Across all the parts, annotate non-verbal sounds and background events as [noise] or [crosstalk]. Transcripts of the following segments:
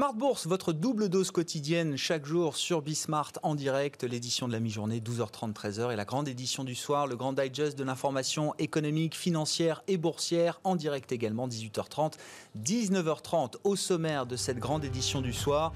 Smart Bourse, votre double dose quotidienne chaque jour sur Bismart en direct, l'édition de la mi-journée 12h30 13h et la grande édition du soir, le grand digest de l'information économique, financière et boursière en direct également 18h30 19h30 au sommaire de cette grande édition du soir.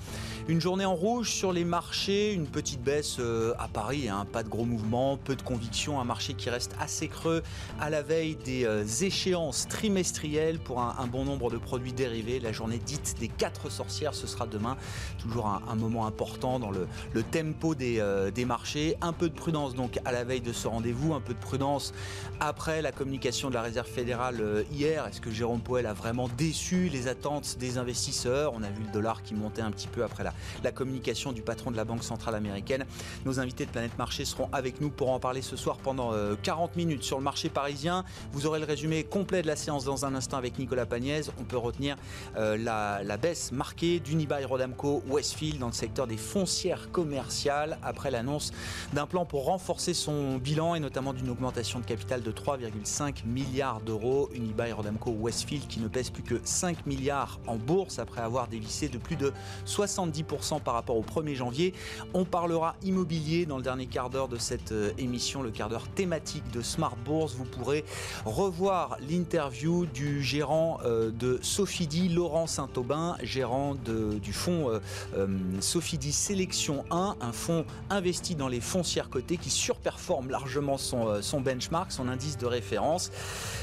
Une journée en rouge sur les marchés, une petite baisse euh, à Paris, hein, pas de gros mouvements, peu de conviction, un marché qui reste assez creux à la veille des euh, échéances trimestrielles pour un, un bon nombre de produits dérivés, la journée dite des quatre sorcières ce sera demain. Toujours un, moment important dans le, tempo euh, des, marchés. Un peu de prudence donc à la veille de ce rendez-vous, un peu de prudence après la communication de la Réserve fédérale euh, hier. Est-ce que Jérôme Powell a vraiment déçu les attentes des investisseurs? On a vu le dollar qui montait un petit peu après la, communication du patron de la Banque centrale américaine. Nos invités de Planète Marché seront avec nous pour en parler ce soir pendant 40 euh, minutes sur le marché parisien. Vous aurez le résumé complet de la séance dans un instant avec Nicolas Pagnès. On peut retenir la baisse marquée d'Unibail Rodamco Westfield dans le secteur des foncières commerciales après l'annonce d'un plan pour renforcer son bilan et notamment d'une augmentation de capital de 3,5 milliards d'euros. Unibail Rodamco Westfield qui ne pèse plus que 5 milliards en bourse après avoir dévissé de plus de 70% par rapport au 1er janvier. On parlera immobilier dans le dernier quart d'heure de cette euh, émission, le quart d'heure thématique de Smart Bourse. Vous pourrez revoir l'interview du gérant euh, de Sophie Laurent Saint-Aubin, gérant du fonds euh, euh, Sophie Sélection 1, un fonds investi dans les foncières cotées qui surperforme largement euh, son benchmark, son indice de référence.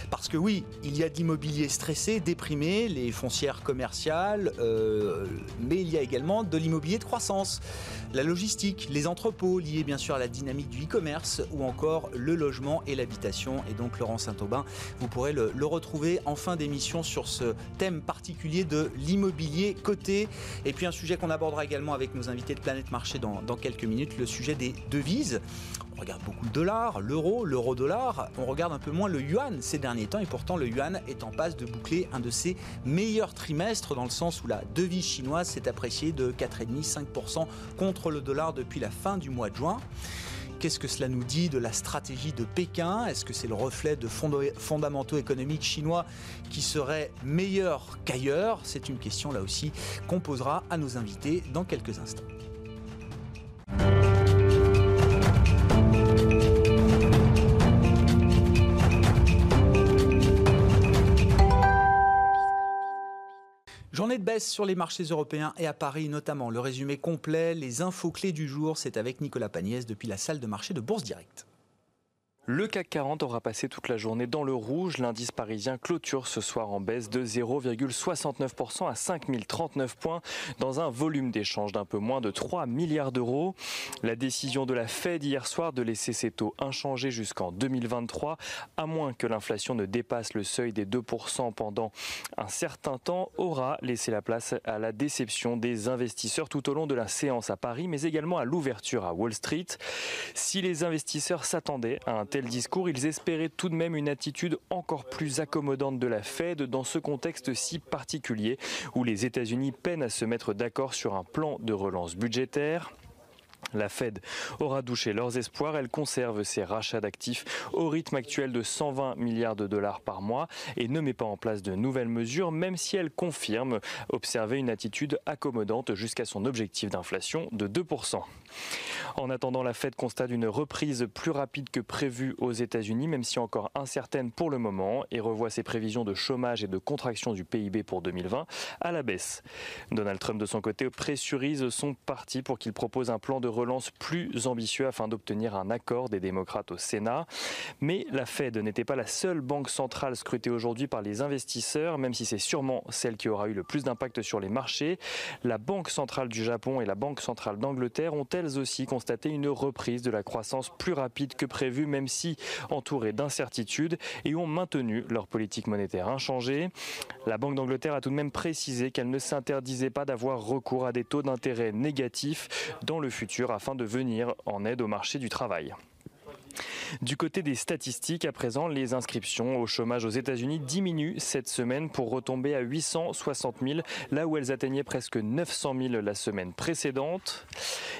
Parce que oui, il y a de l'immobilier stressé, déprimé, les foncières commerciales, mais il y a également de l'immobilier de croissance, la logistique, les entrepôts liés bien sûr à la dynamique du e-commerce ou encore le logement et l'habitation. Et donc Laurent Saint-Aubin, vous pourrez le, retrouver en fin d'émission sur ce thème particulier de l'immobilier coté et puis un sujet qu'on abordera également avec nos invités de Planète Marché dans, quelques minutes, le sujet des devises. On regarde beaucoup le dollar, l'euro, l'euro-dollar. On regarde un peu moins le yuan ces derniers temps et pourtant le yuan est en passe de boucler un de ses meilleurs trimestres dans le sens où la devise chinoise s'est appréciée de 4,5-5% contre le dollar depuis la fin du mois de juin. Qu'est-ce que cela nous dit de la stratégie de Pékin? Est-ce que c'est le reflet de fondamentaux économiques chinois qui seraient meilleurs qu'ailleurs? C'est une question là aussi qu'on posera à nos invités dans quelques instants. Journée de baisse sur les marchés européens et à Paris notamment. Le résumé complet, les infos clés du jour, c'est avec Nicolas Pagnès depuis la salle de marché de Bourse Directe. Le CAC 40 aura passé toute la journée dans le rouge. L'indice parisien clôture ce soir en baisse de 0,69% à 5039 points dans un volume d'échange d'un peu moins de 3 milliards d'euros. La décision de la Fed hier soir de laisser ses taux inchangés jusqu'en 2023, à moins que l'inflation ne dépasse le seuil des 2% pendant un certain temps, aura laissé la place à la déception des investisseurs tout au long de la séance à Paris, mais également à l'ouverture à Wall Street. Si les investisseurs s'attendaient à un tel discours, ils espéraient tout de même une attitude encore plus accommodante de la Fed dans ce contexte si particulier où les États-Unis peinent à se mettre d'accord sur un plan de relance budgétaire. La Fed aura douché leurs espoirs. Elle conserve ses rachats d'actifs au rythme actuel de 120 milliards de dollars par mois et ne met pas en place de nouvelles mesures, même si elle confirme observer une attitude accommodante jusqu'à son objectif d'inflation de 2%. En attendant, la Fed constate une reprise plus rapide que prévu aux États-Unis, même si encore incertaine pour le moment, et revoit ses prévisions de chômage et de contraction du PIB pour 2020 à la baisse. Donald Trump, de son côté, pressurise son parti pour qu'il propose un plan de relance plus ambitieux afin d'obtenir un accord des démocrates au Sénat. Mais la Fed n'était pas la seule banque centrale scrutée aujourd'hui par les investisseurs, même si c'est sûrement celle qui aura eu le plus d'impact sur les marchés. La Banque centrale du Japon et la Banque centrale d'Angleterre ont elles aussi constaté une reprise de la croissance plus rapide que prévu, même si entourée d'incertitudes, et ont maintenu leur politique monétaire inchangée. La Banque d'Angleterre a tout de même précisé qu'elle ne s'interdisait pas d'avoir recours à des taux d'intérêt négatifs dans le futur afin de venir en aide au marché du travail. Du côté des statistiques, à présent, les inscriptions au chômage aux États-Unis diminuent cette semaine pour retomber à 860 000, là où elles atteignaient presque 900 000 la semaine précédente.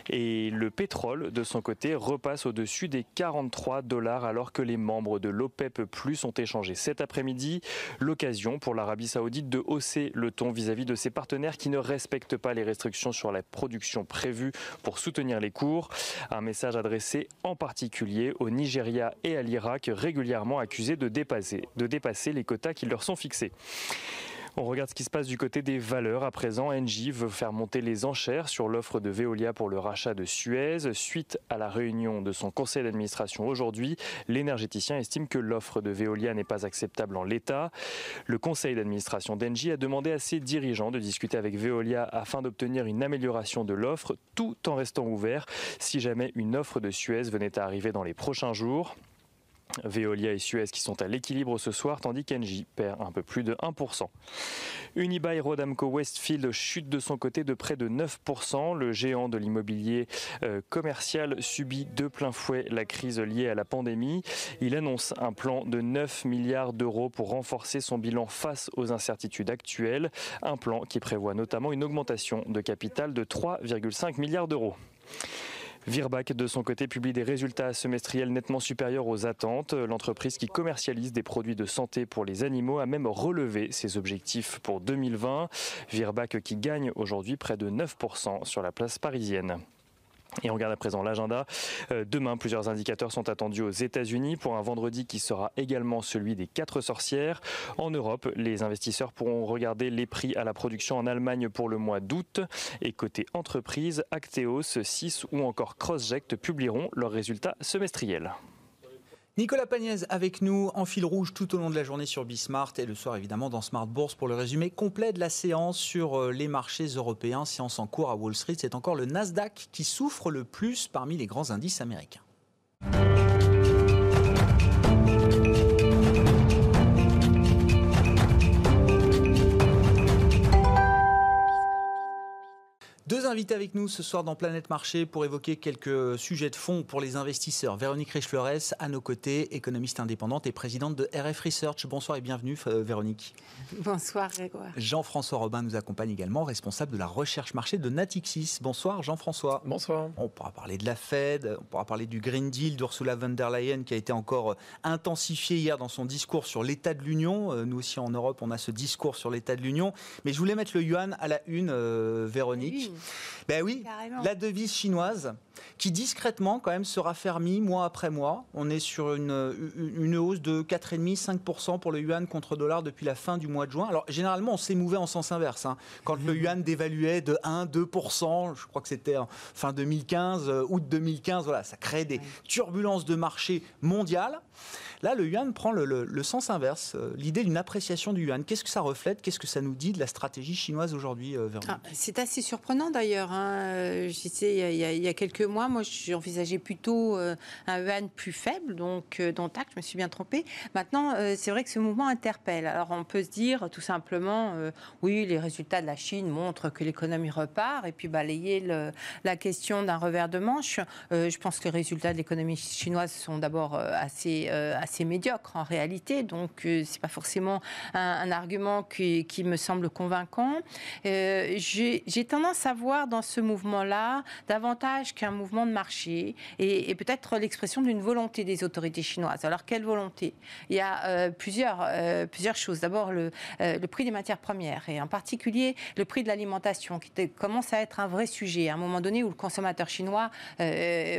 Et le pétrole, de son côté, repasse au-dessus des 43 dollars alors que les membres de l'OPEP Plus ont échangé cet après-midi. L'occasion pour l'Arabie Saoudite de hausser le ton vis-à-vis de ses partenaires qui ne respectent pas les restrictions sur la production prévues pour soutenir les cours. Un message adressé en particulier au Nigeria et à l'Irak, régulièrement accusés de dépasser, de dépasser les quotas qui leur sont fixés. On regarde ce qui se passe du côté des valeurs. À présent, Engie veut faire monter les enchères sur l'offre de Veolia pour le rachat de Suez. Suite à la réunion de son conseil d'administration aujourd'hui, l'énergéticien estime que l'offre de Veolia n'est pas acceptable en l'état. Le conseil d'administration d'Engie a demandé à ses dirigeants de discuter avec Veolia afin d'obtenir une amélioration de l'offre tout en restant ouvert si jamais une offre de Suez venait à arriver dans les prochains jours. Veolia et Suez qui sont à l'équilibre ce soir, tandis qu'Engie perd un peu plus de 1%. Unibail Rodamco Westfield chute de son côté de près de 9%. Le géant de l'immobilier euh, commercial subit de plein fouet la crise liée à la pandémie. Il annonce un plan de 9 milliards d'euros pour renforcer son bilan face aux incertitudes actuelles. Un plan qui prévoit notamment une augmentation de capital de 3,5 milliards d'euros. Virbac, de son côté, publie des résultats semestriels nettement supérieurs aux attentes. L'entreprise qui commercialise des produits de santé pour les animaux a même relevé ses objectifs pour 2020. Virbac qui gagne aujourd'hui près de 9% sur la place parisienne. Et on regarde à présent l'agenda. Euh, demain, plusieurs indicateurs sont attendus aux États-Unis pour un vendredi qui sera également celui des quatre sorcières. En Europe, les investisseurs pourront regarder les prix à la production en Allemagne pour le mois d'août. Et côté entreprise, Acteos, 6 ou encore CrossJect publieront leurs résultats semestriels. Nicolas Pagnès avec nous en fil rouge tout au long de la journée sur Bismart et le soir évidemment dans Smart Bourse pour le résumé complet de la séance sur euh, les marchés européens. Séance en cours à Wall Street, c'est encore le Nasdaq qui souffre le plus parmi les grands indices américains. Deux invités avec nous ce soir dans Planète Marché pour évoquer quelques sujets de fond pour les investisseurs. Véronique Richefleurès, à nos côtés, économiste indépendante et présidente de RF Research. Bonsoir et bienvenue, euh, Véronique. Bonsoir, Grégoire. Jean-François Robin nous accompagne également, responsable de la recherche marché de Natixis. Bonsoir, Jean-François. Bonsoir. On pourra parler de la Fed, on pourra parler du Green Deal d'Ursula von der Leyen qui a été encore intensifié hier dans son discours sur l'état de l'Union. Euh, nous aussi en Europe, on a ce discours sur l'état de l'Union. Mais je voulais mettre le yuan à la une, euh, Véronique. Ben oui, la devise chinoise qui discrètement quand même se raffermit mois après mois. On est sur une, une hausse de 4,5-5% pour le yuan contre dollar depuis la fin du mois de juin. Alors généralement on s'émouvait en sens inverse. Hein. Quand le yuan dévaluait de 1-2%, je crois que c'était fin 2015, euh, août 2015, voilà, ça crée des turbulences de marché mondiales. Là, le yuan prend le, sens inverse, euh, l'idée d'une appréciation du yuan. Qu'est-ce que ça reflète? Qu'est-ce que ça nous dit de la stratégie chinoise aujourd'hui, euh, ah, C'est assez surprenant d'ailleurs. Hein. Il, y a, quelques mois, moi, j'envisageais plutôt euh, un yuan plus faible, donc dans tac, je me suis bien trompée. Maintenant, c'est vrai que ce mouvement interpelle. Alors, on peut se dire tout simplement, oui, les résultats de la Chine montrent que l'économie repart, et puis balayer la question d'un revers de manche. je pense que les résultats de l'économie chinoise sont d'abord assez, assez assez médiocre en réalité, donc euh, c'est pas forcément un, argument qui, qui, me semble convaincant. Euh, J'ai tendance à voir dans ce mouvement-là davantage qu'un mouvement de marché et, et peut-être l'expression d'une volonté des autorités chinoises. Alors quelle volonté? Il y a euh, plusieurs, euh, plusieurs choses. D'abord le, le, prix des matières premières et en particulier le prix de l'alimentation qui commence à être un vrai sujet à un moment donné où le consommateur chinois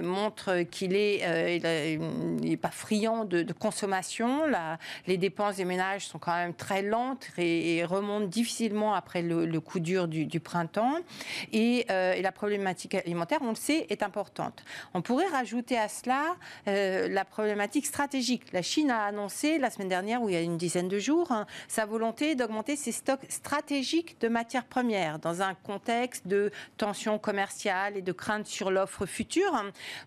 montre qu'il est, il pas friand de, consommation. La, les dépenses des ménages sont quand même très lentes et, remontent difficilement après le, coup dur du, printemps. Euh, et, la problématique alimentaire, on le sait, est importante. On pourrait rajouter à cela euh, la problématique stratégique. La Chine a annoncé la semaine dernière, ou il y a une dizaine de jours, hein, sa volonté d'augmenter ses stocks stratégiques de matières premières dans un contexte de tensions commerciales et de craintes sur l'offre future.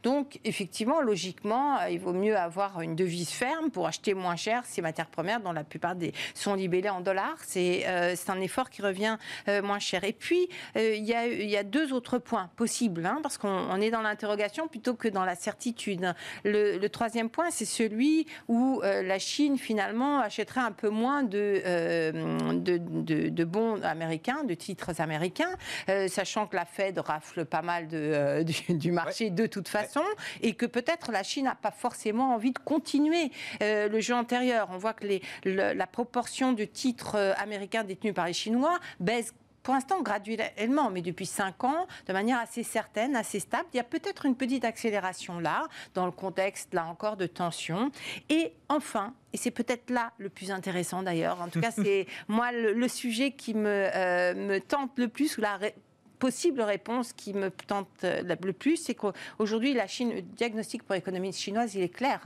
Donc, effectivement, logiquement, il vaut mieux avoir une devise ferme pour acheter moins cher ces matières premières dont la plupart sont libellées en dollars. C'est euh, un effort qui revient euh, moins cher. Et puis, euh, il y, a, y, a deux autres points possibles, hein, parce qu'on est dans l'interrogation plutôt que dans la certitude. Le, troisième point, c'est celui où la Chine finalement achèterait un peu moins de, de, bons américains, de titres américains, sachant que la Fed rafle pas mal de, [laughs] du, marché de toute façon, et que peut-être la Chine n'a pas forcément envie de continuer le jeu antérieur. On voit que les, la proportion de titres américains détenus par les Chinois baisse pour l'instant graduellement, mais depuis cinq ans, de manière assez certaine, assez stable. Il y a peut-être une petite accélération là, dans le contexte, là encore, de tension. Et enfin, et c'est peut-être là le plus intéressant d'ailleurs, en tout cas [laughs] c'est moi le, sujet qui me, euh, me tente le plus, ou la possible réponse qui me tente euh, le plus, c'est qu'aujourd'hui, la Chine, le diagnostic pour l'économie chinoise, il est clair.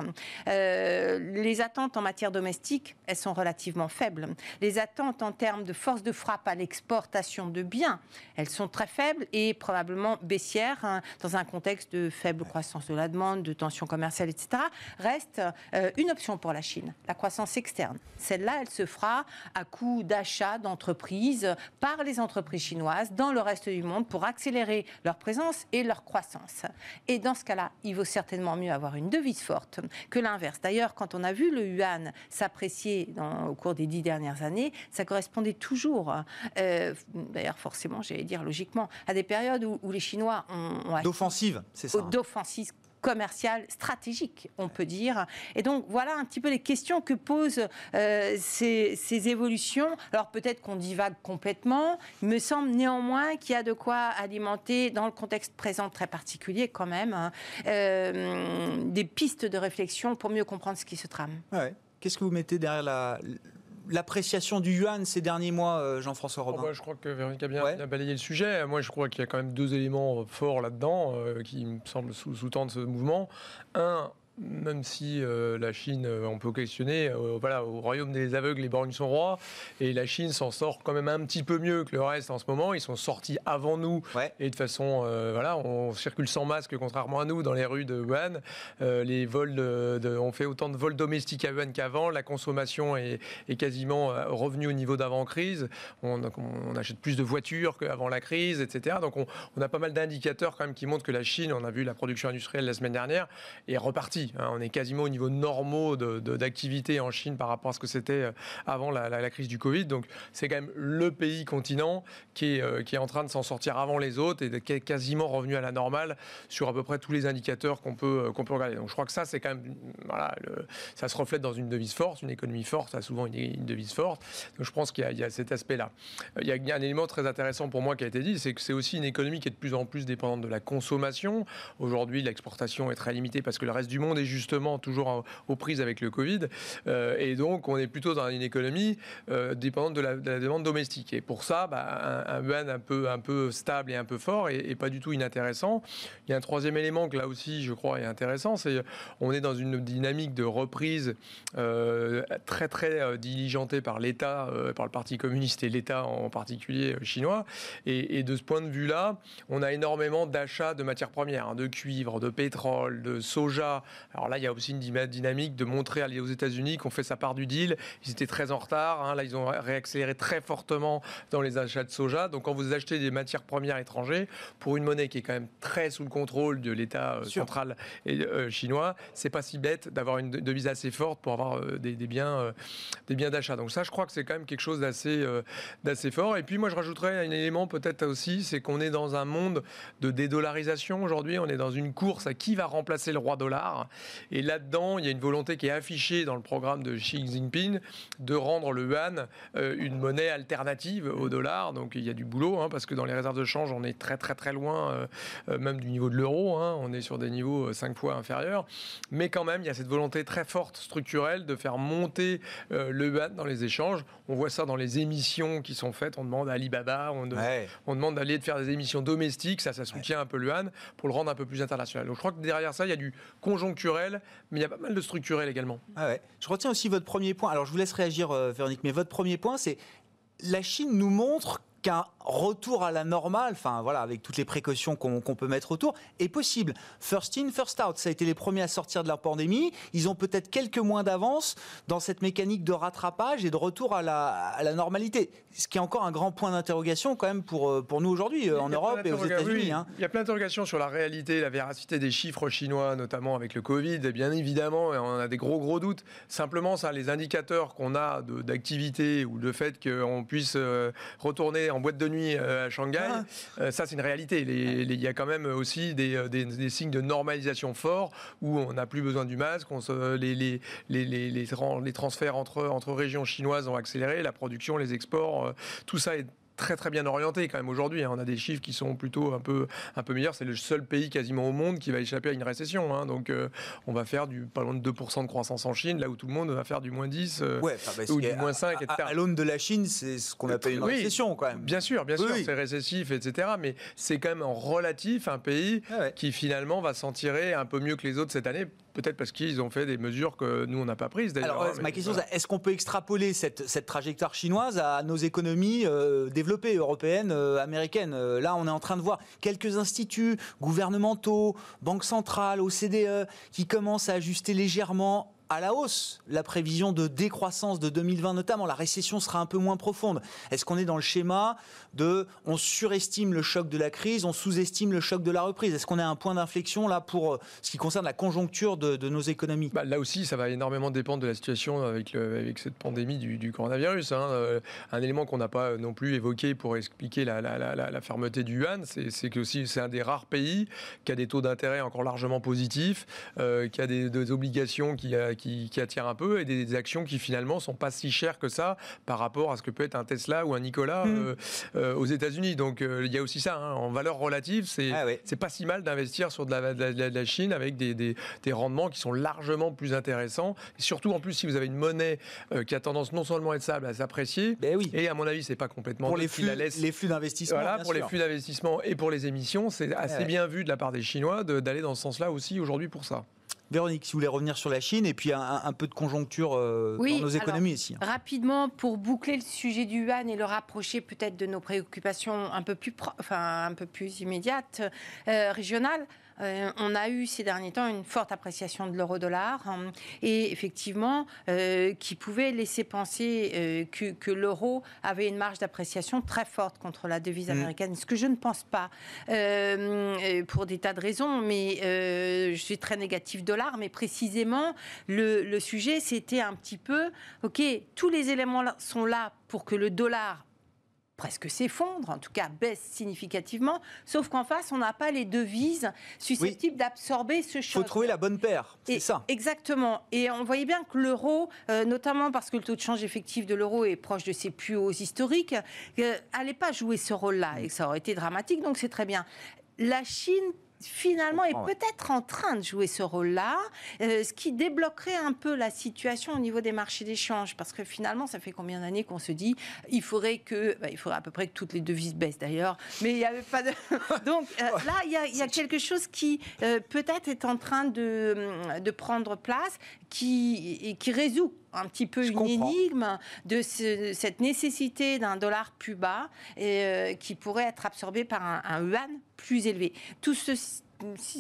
Euh, les attentes en matière domestique, elles sont relativement faibles. Les attentes en termes de force de frappe à l'exportation de biens, elles sont très faibles et probablement baissières hein, dans un contexte de faible croissance de la demande, de tensions commerciales, etc. Reste euh, une option pour la Chine, la croissance externe. Celle-là, elle se fera à coût d'achat d'entreprises par les entreprises chinoises dans le reste du monde pour accélérer leur présence et leur croissance. Et dans ce cas-là, il vaut certainement mieux avoir une devise forte que l'inverse. D'ailleurs, quand on a vu le yuan s'apprécier au cours des dix dernières années, ça correspondait toujours, euh, d'ailleurs forcément, j'allais dire logiquement, à des périodes où, les Chinois ont... ont d'offensive, c'est ça. Hein. D'offensive commercial stratégique, on peut dire. Et donc voilà un petit peu les questions que posent euh, ces, évolutions. Alors peut-être qu'on divague complètement. Il me semble néanmoins qu'il y a de quoi alimenter, dans le contexte présent très particulier quand même, hein, euh, des pistes de réflexion pour mieux comprendre ce qui se trame. Qu'est-ce que vous mettez derrière la, l'appréciation du yuan ces derniers mois, euh, Jean-François Robin oh, Je crois que Véronique a bien, balayé le sujet. Moi, je crois qu'il y a quand même deux éléments forts là-dedans euh, qui me semblent sous-tendre ce mouvement. Un, même si euh, la Chine, euh, on peut questionner, euh, voilà, au royaume des aveugles, les borgnes sont rois, et la Chine s'en sort quand même un petit peu mieux que le reste en ce moment. Ils sont sortis avant nous, et de façon, voilà, on circule sans masque, contrairement à nous, dans les rues de Wuhan. les vols, de, on fait autant de vols domestiques à Wuhan qu'avant. La consommation est, quasiment revenue au niveau d'avant-crise. On, achète plus de voitures qu'avant la crise, etc. Donc on, on a pas mal d'indicateurs quand même qui montrent que la Chine, on a vu la production industrielle la semaine dernière, est repartie. Hein, on est quasiment au niveau normaux d'activité en Chine par rapport à ce que c'était euh, avant la, crise du Covid. Donc c'est quand même le pays continent qui est, euh, qui est en train de s'en sortir avant les autres et qui est quasiment revenu à la normale sur à peu près tous les indicateurs qu'on peut, euh, qu'on peut regarder. Donc je crois que ça, c'est quand même, voilà, ça se reflète dans une devise forte, une économie forte a souvent une, devise forte. Donc je pense qu'il y, a cet aspect-là. Il y, a, un élément très intéressant pour moi qui a été dit, c'est que c'est aussi une économie qui est de plus en plus dépendante de la consommation. Aujourd'hui, l'exportation est très limitée parce que le reste du monde justement toujours aux prises avec le Covid. Euh, et donc, on est plutôt dans une économie euh, dépendante de la, demande domestique. Et pour ça, bah, un, yuan un peu, un peu stable et un peu fort et, pas du tout inintéressant. Il y a un troisième élément que là aussi, je crois, est intéressant, c'est on est dans une dynamique de reprise euh, très très diligentée par l'État, par le Parti communiste et l'État en particulier chinois. Et, de ce point de vue-là, on a énormément d'achats de matières premières, hein, de cuivre, de pétrole, de soja. Alors là, il y a aussi une dynamique de montrer aux États-Unis qu'on fait sa part du deal. Ils étaient très en retard. Hein. Là, ils ont réaccéléré très fortement dans les achats de soja. Donc, quand vous achetez des matières premières étrangères pour une monnaie qui est quand même très sous le contrôle de l'État euh, central et, euh, chinois, c'est pas si bête d'avoir une devise assez forte pour avoir euh, des, biens, des biens d'achat. Donc ça, je crois que c'est quand même quelque chose d'assez, d'assez fort. Et puis, moi, je rajouterais un élément peut-être aussi, c'est qu'on est dans un monde de dédollarisation aujourd'hui. On est dans une course à qui va remplacer le roi dollar. Et là-dedans, il y a une volonté qui est affichée dans le programme de Xi Jinping de rendre le yuan euh, une monnaie alternative au dollar. Donc il y a du boulot, hein, parce que dans les réserves de change, on est très très très loin, euh, euh, même du niveau de l'euro. Hein. on est sur des niveaux cinq fois inférieurs. Mais quand même, il y a cette volonté très forte structurelle de faire monter le yuan dans les échanges. On voit ça dans les émissions qui sont faites. On demande à Alibaba, on, on demande d'aller de faire des émissions domestiques. Ça, ça soutient un peu le yuan pour le rendre un peu plus international. Donc je crois que derrière ça, il y a du conjoncturel mais il y a pas mal de structurel également. Ah je retiens aussi votre premier point. Alors je vous laisse réagir, euh, Véronique, mais votre premier point, c'est la Chine nous montre qu'un retour à la normale, enfin voilà, avec toutes les précautions qu'on peut mettre autour, est possible. First in, first out, ça a été les premiers à sortir de la pandémie. Ils ont peut-être quelques mois d'avance dans cette mécanique de rattrapage et de retour à la, à la normalité. Ce qui est encore un grand point d'interrogation quand même pour, euh, pour nous aujourd'hui en Europe et aux États-Unis. Hein. Il y a plein d'interrogations sur la réalité, la véracité des chiffres chinois, notamment avec le Covid. Et bien évidemment, on a des gros gros doutes. Simplement, ça, les indicateurs qu'on a d'activité ou le fait qu'on puisse euh, en boîte de nuit euh, à Shanghai, ah. euh, ça c'est une réalité. Il y a quand même aussi euh, des, signes de normalisation forts où on n'a plus besoin du masque, les, les, les, transferts entre, entre régions chinoises ont accéléré, la production, les exports, tout ça est très très bien orienté quand même aujourd'hui. Hein. On a des chiffres qui sont plutôt un peu, un peu meilleurs. C'est le seul pays quasiment au monde qui va échapper à une récession. Hein. Donc euh, on va faire du pas loin de 2% de croissance en Chine, là où tout le monde va faire du moins 10 euh, ou du moins 5, etc. À, l'aune de la Chine, c'est ce qu'on appelle une récession quand même. Bien sûr, bien sûr, c'est récessif, etc. Mais c'est quand même en relatif un pays ah qui finalement va s'en tirer un peu mieux que les autres cette année peut-être parce qu'ils ont fait des mesures que nous, on n'a pas prises d'ailleurs. Alors, ma question, c'est est-ce qu'on peut extrapoler cette, cette, trajectoire chinoise à nos économies euh, développées, européennes, euh, américaines euh, Là, on est en train de voir quelques instituts gouvernementaux, banques centrales, OCDE, qui commencent à ajuster légèrement à la hausse la prévision de décroissance de 2020 notamment. La récession sera un peu moins profonde. Est-ce qu'on est dans le schéma de on surestime le choc de la crise, on sous-estime le choc de la reprise Est-ce qu'on à un point d'inflexion là pour euh, ce qui concerne la conjoncture de, nos économies? Bah, Là aussi, ça va énormément dépendre de la situation avec, avec cette pandémie du, coronavirus. Hein. Euh, un élément qu'on n'a pas non plus évoqué pour expliquer la, la fermeté du yuan, c'est que aussi c'est un des rares pays qui a des taux d'intérêt encore largement positifs, euh, qui a des, des obligations qui, qui, attire un peu et des, actions qui finalement sont pas si chères que ça par rapport à ce que peut être un Tesla ou un Nicolas mm. euh, euh, aux États-Unis. Donc euh, il y a aussi ça hein, en valeur relative, c'est ah c'est pas si mal d'investir sur de la, Chine avec des, des, rendements qui sont largement plus intéressants. Et surtout en plus si vous avez une monnaie qui a tendance non seulement à être stable, à s'apprécier. Ben oui. Et à mon avis c'est pas complètement pour les flux, les flux d'investissement. Voilà pour les flux d'investissement et pour les émissions, c'est assez bien vu de la part des Chinois d'aller dans ce sens-là aussi aujourd'hui pour ça. Véronique, si vous voulez revenir sur la Chine et puis un, peu de conjoncture euh, dans nos économies ici. Hein. Rapidement, pour boucler le sujet du yuan et le rapprocher peut-être de nos préoccupations un peu plus, enfin, un peu plus immédiates, euh, régionales. Euh, on a eu ces derniers temps une forte appréciation de l'euro-dollar hein, et effectivement euh, qui pouvait laisser penser euh, que, l'euro avait une marge d'appréciation très forte contre la devise mm. américaine, ce que je ne pense pas pour des tas de raisons, mais je suis très négatif dollar, mais précisément le, le sujet c'était un petit peu, ok, tous les éléments sont là pour que le dollar presque s'effondre, en tout cas baisse significativement, sauf qu'en face, on n'a pas les devises susceptibles d'absorber ce choc. Il faut trouver la bonne paire, c'est ça. Exactement. Et on voyait bien que l'euro, euh, notamment parce que le taux de change effectif de l'euro est proche de ses plus hauts historiques, n'allait euh, pas jouer ce rôle-là, et que ça aurait été dramatique, donc c'est très bien. La Chine finalement est peut-être en train de jouer ce rôle-là, euh, ce qui débloquerait un peu la situation au niveau des marchés d'échange, parce que finalement, ça fait combien d'années qu'on se dit, il faudrait que, bah, il faudrait à peu près que toutes les devises baissent d'ailleurs, mais il n'y avait pas de... [laughs] Donc euh, là, il y, a, quelque chose qui euh, peut-être est en train de, de prendre place, qui, et qui résout un petit peu une énigme de cette nécessité d'un dollar plus bas et, qui pourrait être absorbé par un, un yuan plus élevé. Tout ceci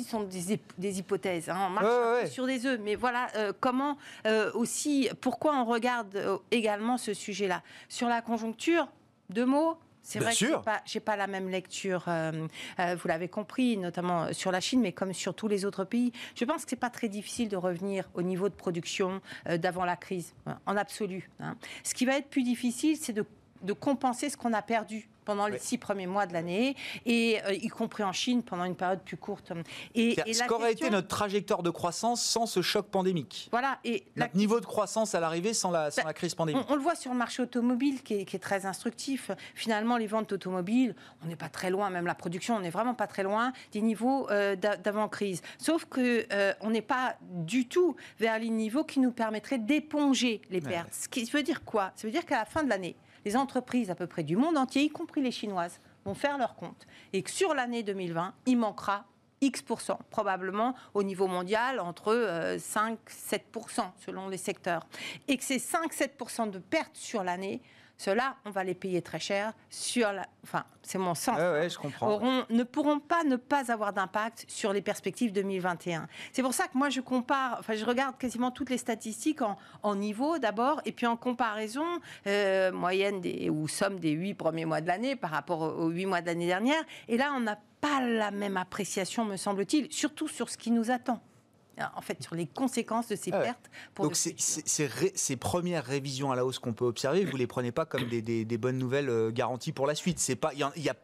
sont des, hypothèses, hein. on marche sur des œufs, mais voilà euh, comment euh, aussi, pourquoi on regarde euh, également ce sujet-là? Sur la conjoncture, deux mots, c'est vrai que je n'ai pas, pas, la même lecture, vous l'avez compris, notamment sur la Chine, mais comme sur tous les autres pays. Je pense que ce n'est pas très difficile de revenir au niveau de production d'avant la crise, en absolu. Hein. Ce qui va être plus difficile, c'est de, de compenser ce qu'on a perdu pendant les six premiers mois de l'année, et euh, y compris en Chine pendant une période plus courte. Et, ce qu'aurait été notre trajectoire de croissance sans ce choc pandémique Voilà. Et notre niveau de croissance à l'arrivée sans la, sans la crise pandémique. On, le voit sur le marché automobile qui est, très instructif. Finalement, les ventes automobiles, on n'est pas très loin, même la production, on n'est vraiment pas très loin des niveaux euh, d'avant-crise. Sauf que euh, on n'est pas du tout vers les niveaux qui nous permettraient d'éponger les pertes. Ce qui veut dire quoi? Ça veut dire qu'à la fin de l'année, les entreprises à peu près du monde entier, y compris les chinoises, vont faire leur compte. Et que sur l'année 2020, il manquera X%, probablement au niveau mondial, entre 5-7% euh, selon les secteurs. Et que ces 5-7% de pertes sur l'année ceux-là, on va les payer très cher sur la. Enfin, c'est mon sens. Ouais, je comprends. Auront, ne pourront pas ne pas avoir d'impact sur les perspectives 2021. C'est pour ça que moi, je compare, enfin, je regarde quasiment toutes les statistiques en, niveau d'abord, et puis en comparaison euh, moyenne des, ou somme des huit premiers mois de l'année par rapport aux huit mois de l'année dernière. Et là, on n'a pas la même appréciation, me semble-t-il, surtout sur ce qui nous attend en fait, sur les conséquences de ces pertes. Pour Donc, ces, premières révisions à la hausse qu'on peut observer, vous ne les prenez pas comme des, bonnes nouvelles euh, garanties pour la suite. C'est pas, il y, a,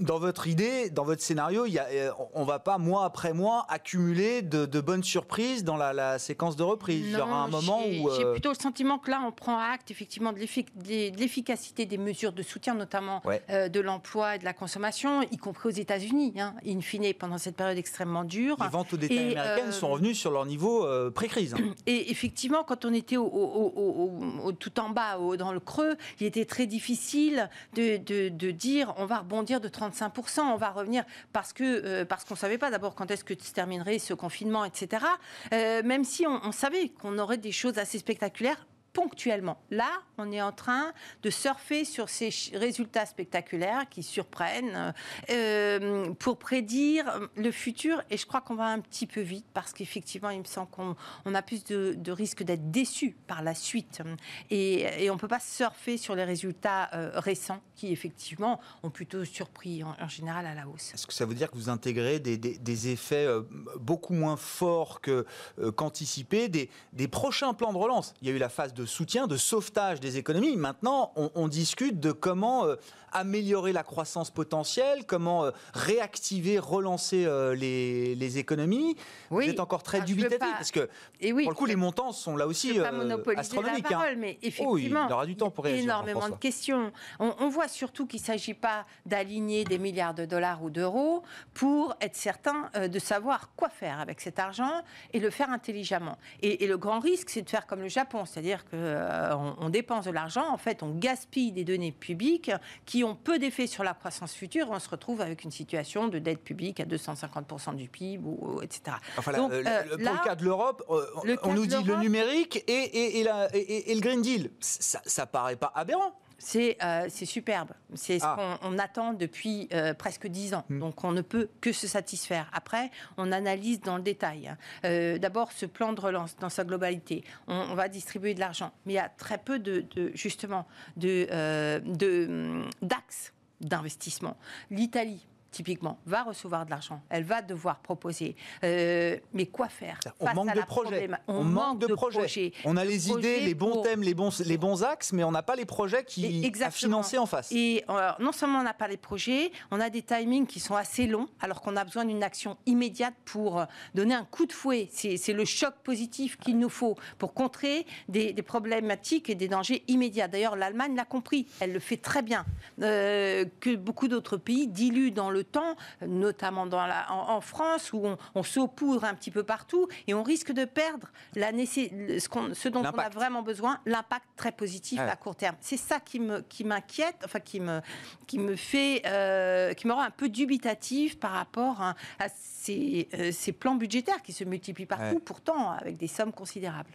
dans votre idée, dans votre scénario, il y euh, on va pas mois après mois accumuler de, bonnes surprises dans la, séquence de reprise. il y aura un moment où. J'ai euh, plutôt le sentiment que là, on prend acte effectivement de l'efficacité des mesures de soutien, notamment euh, de l'emploi et de la consommation, y compris aux États-Unis, hein, in fine, pendant cette période extrêmement dure. Les ventes aux détail américaines sont revenues sur leur niveau pré-crise. Hein. [clears throat] Et effectivement, quand on était au, tout en bas, dans le creux, il était très difficile de, de dire on va rebondir de 35%. On va revenir parce que euh, parce qu'on savait pas d'abord quand est-ce que se terminerait ce confinement, etc. Euh, même si on savait qu'on aurait des choses assez spectaculaires ponctuellement. Là, on est en train de surfer sur ces résultats spectaculaires qui surprennent euh, pour prédire le futur. Et je crois qu'on va un petit peu vite parce qu'effectivement, il me semble qu'on on a plus de, de risque d'être déçu par la suite. Et, on ne peut pas surfer sur les résultats euh, récents qui, effectivement, ont plutôt surpris en, général à la hausse. Est-ce que ça veut dire que vous intégrez des, effets euh, beaucoup moins forts qu'anticipés des, des prochains plans de relance? Il y a eu la phase de soutien, de sauvetage des économies. Maintenant, on, discute de comment euh, améliorer la croissance potentielle, comment euh, réactiver, relancer euh, les, économies. Oui. Vous êtes encore très dubitatif parce que Et oui, pour le coup, les montants sont là aussi pas astronomiques. La hein. parole, mais effectivement, oui, il aura du temps pour réagir. Énormément de questions. On, voit surtout qu'il ne s'agit pas d'aligner des milliards de dollars ou d'euros pour être certain de savoir quoi faire avec cet argent et le faire intelligemment. Et, et le grand risque, c'est de faire comme le Japon, c'est-à-dire euh, on, dépense de l'argent, en fait, on gaspille des données publiques qui ont peu d'effet sur la croissance future. On se retrouve avec une situation de dette publique à 250% du PIB, ou, etc. Enfin, Donc, euh, pour le cas de l'Europe, euh, on nous dit le numérique et, et, le Green Deal. Ça, ça paraît pas aberrant. Euh, c'est superbe. C'est ce ah. qu'on attend depuis euh, presque dix ans. Hmm. Donc on ne peut que se satisfaire. Après, on analyse dans le détail. Hein. Euh, d'abord, ce plan de relance dans sa globalité. On, va distribuer de l'argent. Mais il y a très peu de, justement d'axes de, d'investissement. L'Italie, typiquement, va recevoir de l'argent. Elle va devoir proposer. Euh, mais quoi faire On manque de projets. On, manque de, projets. On a les idées, les bons thèmes, les bons, les bons axes, mais on n'a pas les projets qui à financer en face. Et euh, non seulement on n'a pas les projets, on a des timings qui sont assez longs, alors qu'on a besoin d'une action immédiate pour euh, donner un coup de fouet. C'est le choc positif qu'il nous faut pour contrer des, problématiques et des dangers immédiats. D'ailleurs, l'Allemagne l'a compris. Elle le fait très bien. que beaucoup d'autres pays diluent dans le temps, notamment dans la, en, France, où on, on saupoudre un petit peu partout et on risque de perdre la ce, ce, dont on a vraiment besoin, l'impact très positif à court terme. C'est ça qui me qui m'inquiète, enfin qui me qui me fait euh, qui me rend un peu dubitatif par rapport à, ces, euh, ces, plans budgétaires qui se multiplient partout, pourtant avec des sommes considérables.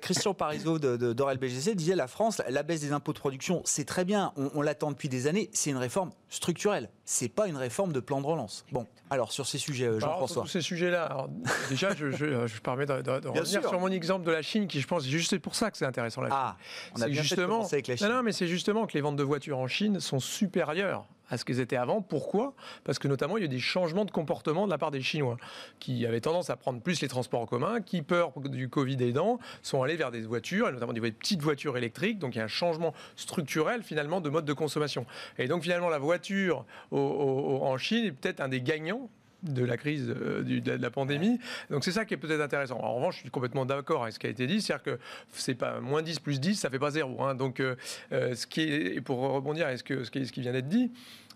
Christian Parizeau de, d'Orel BGC disait la France, la baisse des impôts de production, c'est très bien, on, l'attend depuis des années, c'est une réforme structurelle, c'est pas une réforme de plan de relance. Bon, alors sur ces sujets, euh, Jean-François. Sur ces sujets-là, déjà, je, je, je, permets de, revenir sur mon exemple de la Chine, qui je pense, juste pour ça que c'est intéressant la Chine. Ah, on a bien justement, fait avec la Chine. Non, non, mais c'est justement que les ventes de voitures en Chine sont supérieures à ce qu'ils étaient avant. Pourquoi? Parce que notamment, il y a eu des changements de comportement de la part des Chinois, qui avaient tendance à prendre plus les transports en commun, qui, peur du Covid aidant, sont allés vers des voitures, et notamment des petites voitures électriques. Donc il y a un changement structurel finalement de mode de consommation. Et donc finalement, la voiture en Chine est peut-être un des gagnants de la crise euh, de la pandémie. Donc c'est ça qui est peut-être intéressant. en revanche, je suis complètement d'accord avec ce qui a été dit, c'est-à-dire que c'est pas moins 10 plus 10, ça fait pas zéro. Hein. Donc euh, euh, ce qui est, pour rebondir à ce, que, ce qui vient d'être dit,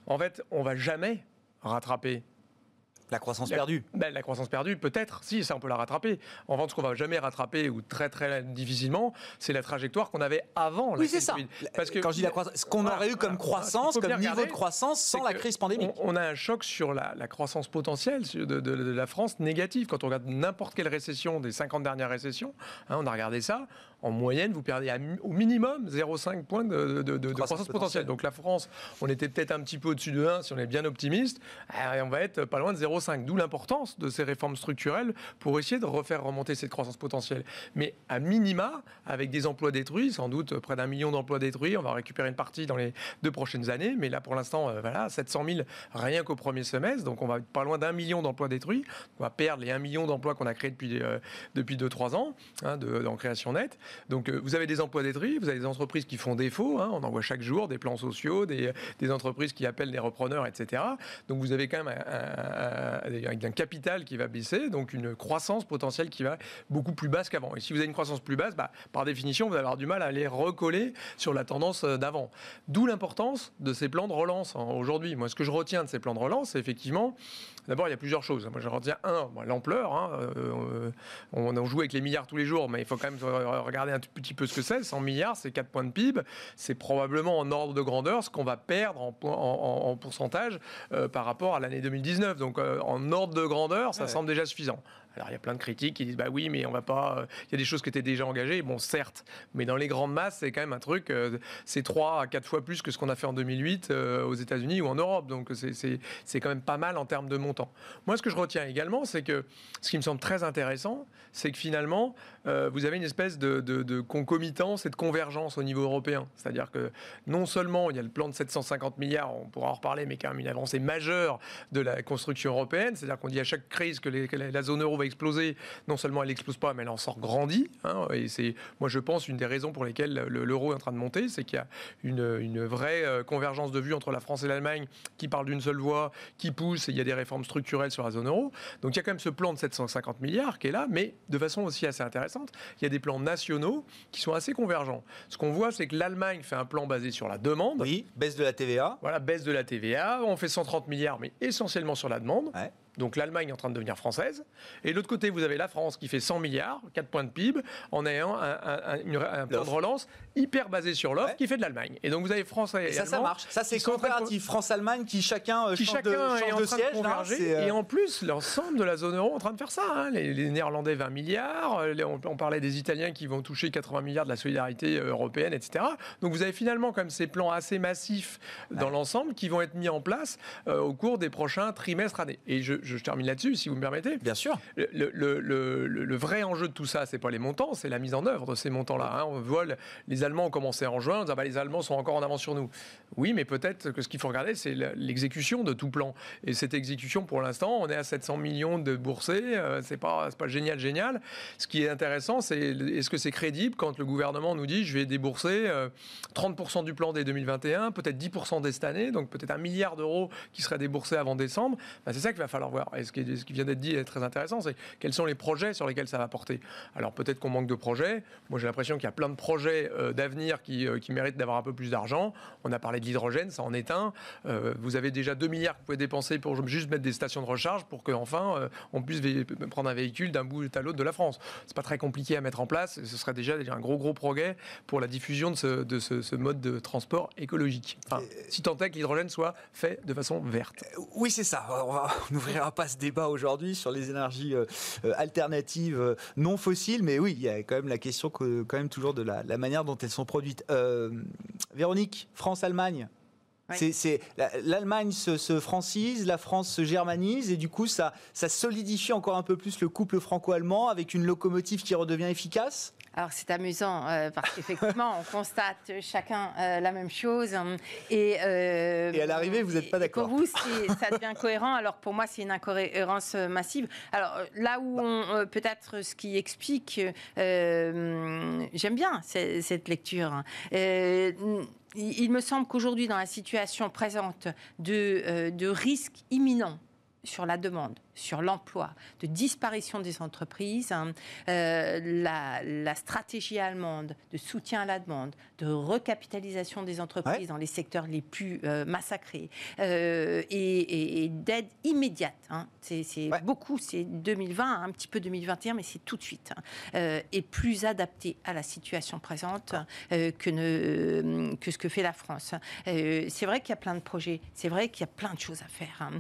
en fait, on va jamais rattraper La croissance perdue. Ben, la croissance perdue, peut-être, si, ça on peut la rattraper. En revanche, ce qu'on va jamais rattraper ou très très difficilement, c'est la trajectoire qu'on avait avant. Oui, c'est ça. Parce que quand je dis la croissance, ce qu'on aurait eu comme croissance, comme niveau de croissance sans la crise pandémique. On, a un choc sur la, croissance potentielle de, la France négative. Quand on regarde n'importe quelle récession des 50 dernières récessions, hein, on a regardé ça en moyenne, vous perdez au minimum 0,5 points de, croissance, potentielle. Donc la France, on était peut-être un petit peu au-dessus de 1 si on est bien optimiste, et on va être pas loin de 0,5. D'où l'importance de ces réformes structurelles pour essayer de refaire remonter cette croissance potentielle. Mais à minima, avec des emplois détruits, sans doute près d'un million d'emplois détruits, on va récupérer une partie dans les deux prochaines années, mais là pour l'instant, euh, voilà, 700 000 rien qu'au premier semestre, donc on va être pas loin d'un million d'emplois détruits. On va perdre les 1 million d'emplois qu'on a créés depuis, euh, depuis 2-3 ans hein, de, en création nette. Donc euh, vous avez des emplois détruits, vous avez des entreprises qui font défaut, hein, on en voit chaque jour, des plans sociaux, des, entreprises qui appellent des repreneurs, etc. Donc vous avez quand même un, capital qui va baisser, donc une croissance potentielle qui va beaucoup plus basse qu'avant. Et si vous avez une croissance plus basse, bah, par définition, vous allez avoir du mal à les recoller sur la tendance euh, d'avant. D'où l'importance de ces plans de relance hein, aujourd'hui. Moi, ce que je retiens de ces plans de relance, c'est effectivement D'abord, il y a plusieurs choses. Moi, je retiens un, l'ampleur. Hein, euh, on en joue avec les milliards tous les jours, mais il faut quand même regarder un petit peu ce que c'est. 100 milliards, c'est 4 points de PIB. C'est probablement en ordre de grandeur ce qu'on va perdre en, pourcentage euh, par rapport à l'année 2019. Donc, euh, en ordre de grandeur, ça semble déjà suffisant. Alors il y a plein de critiques qui disent bah oui mais on va pas euh, il y a des choses qui étaient déjà engagées bon certes mais dans les grandes masses c'est quand même un truc euh, c'est 3 à 4 fois plus que ce qu'on a fait en 2008 euh, aux États-Unis ou en Europe donc c'est quand même pas mal en termes de montant. Moi ce que je retiens également c'est que ce qui me semble très intéressant c'est que finalement vous avez une espèce de, de, concomitance et de convergence au niveau européen. C'est-à-dire que non seulement il y a le plan de 750 milliards, on pourra en reparler, mais quand même une avancée majeure de la construction européenne. C'est-à-dire qu'on dit à chaque crise que, la zone euro va exploser, non seulement elle n'explose pas, mais elle en sort grandie. Hein, et c'est, moi, je pense, une des raisons pour lesquelles l'euro est en train de monter, c'est qu'il y a une, une, vraie euh, convergence de vues entre la France et l'Allemagne qui parle d'une seule voix, qui pousse, et il y a des réformes structurelles sur la zone euro. Donc il y a quand même ce plan de 750 milliards qui est là, mais de façon aussi assez intéressante, il y a des plans nationaux qui sont assez convergents. Ce qu'on voit, c'est que l'Allemagne fait un plan basé sur la demande. Oui, baisse de la TVA. Voilà, baisse de la TVA. On fait 130 milliards, mais essentiellement sur la demande. Ouais. Donc l'Allemagne est en train de devenir française. Et de l'autre côté, vous avez la France qui fait 100 milliards, 4 points de PIB, en ayant un, plan de relance hyper basé sur l'offre qui fait de l'Allemagne. Et donc vous avez France et, ça, ça marche. Ça, c'est comparatif. France-Allemagne qui chacun euh, qui change chacun de, est en train siège. De converger, euh, Et en plus, l'ensemble de la zone euro est en train de faire ça. Hein. Les, Néerlandais, 20 milliards. Euh, on, parlait des Italiens qui vont toucher 80 milliards de la solidarité européenne, etc. Donc vous avez finalement comme ces plans assez massifs dans l'ensemble qui vont être mis en place au cours des prochains trimestres, années. Et je, je, termine là-dessus, si vous me permettez. Bien sûr. Le, le, vrai enjeu de tout ça, c'est pas les montants, c'est la mise en œuvre de ces montants-là. Hein. On voit les Allemands ont commencé en juin, on dit, bah, les Allemands sont encore en avance sur nous. Oui, mais peut-être que ce qu'il faut regarder, c'est l'exécution de tout plan. Et cette exécution, pour l'instant, on est à 700 millions de boursés. Euh, c'est pas, pas génial, génial. Ce qui est intéressant, c'est est-ce que c'est crédible quand le gouvernement nous dit, je vais débourser 30% euh, du plan dès 2021, peut-être 10% dès cette année, donc peut-être un milliard d'euros qui serait déboursé avant décembre? Bah, c'est ça qu'il va falloir Et ce qui, vient d'être dit est très intéressant, c'est quels sont les projets sur lesquels ça va porter. Alors peut-être qu'on manque de projets. Moi j'ai l'impression qu'il y a plein de projets euh, d'avenir qui, euh, qui, méritent d'avoir un peu plus d'argent. On a parlé de l'hydrogène, ça en est un. Euh, vous avez déjà 2 milliards que vous pouvez dépenser pour juste mettre des stations de recharge pour qu'enfin on puisse prendre un véhicule d'un bout à l'autre de la France. C'est pas très compliqué à mettre en place. Ce serait déjà un gros gros progrès pour la diffusion de ce, de ce, mode de transport écologique. si tant est que l'hydrogène soit fait de façon verte. Oui, c'est ça. On n'ouvrira pas ce débat aujourd'hui sur les énergies euh, euh, alternatives euh, non fossiles, mais oui, il y a quand même la question que, quand même toujours de la, manière dont elles sont produites. Véronique, France-Allemagne. C'est l'Allemagne se, francise, la France se germanise et du coup ça, ça solidifie encore un peu plus le couple franco-allemand avec une locomotive qui redevient efficace. Alors c'est amusant euh, parce qu'effectivement, on constate chacun euh, la même chose. Et, euh, et à l'arrivée, vous n'êtes pas d'accord. Pour vous, ça devient cohérent. Alors pour moi, c'est une incohérence massive. Alors là où on peut-être ce qui explique, j'aime bien cette, lecture. il me semble qu'aujourd'hui, dans la situation présente de, de risque imminent sur la demande, sur l'emploi, de disparition des entreprises, hein, euh, la, stratégie allemande de soutien à la demande, de recapitalisation des entreprises dans les secteurs les plus euh, massacrés euh, et, d'aide immédiate. Hein. C'est beaucoup, c'est 2020, un petit peu 2021, mais c'est tout de suite. Hein, et plus adapté à la situation présente que, ne, que ce que fait la France. c'est vrai qu'il y a plein de projets, c'est vrai qu'il y a plein de choses à faire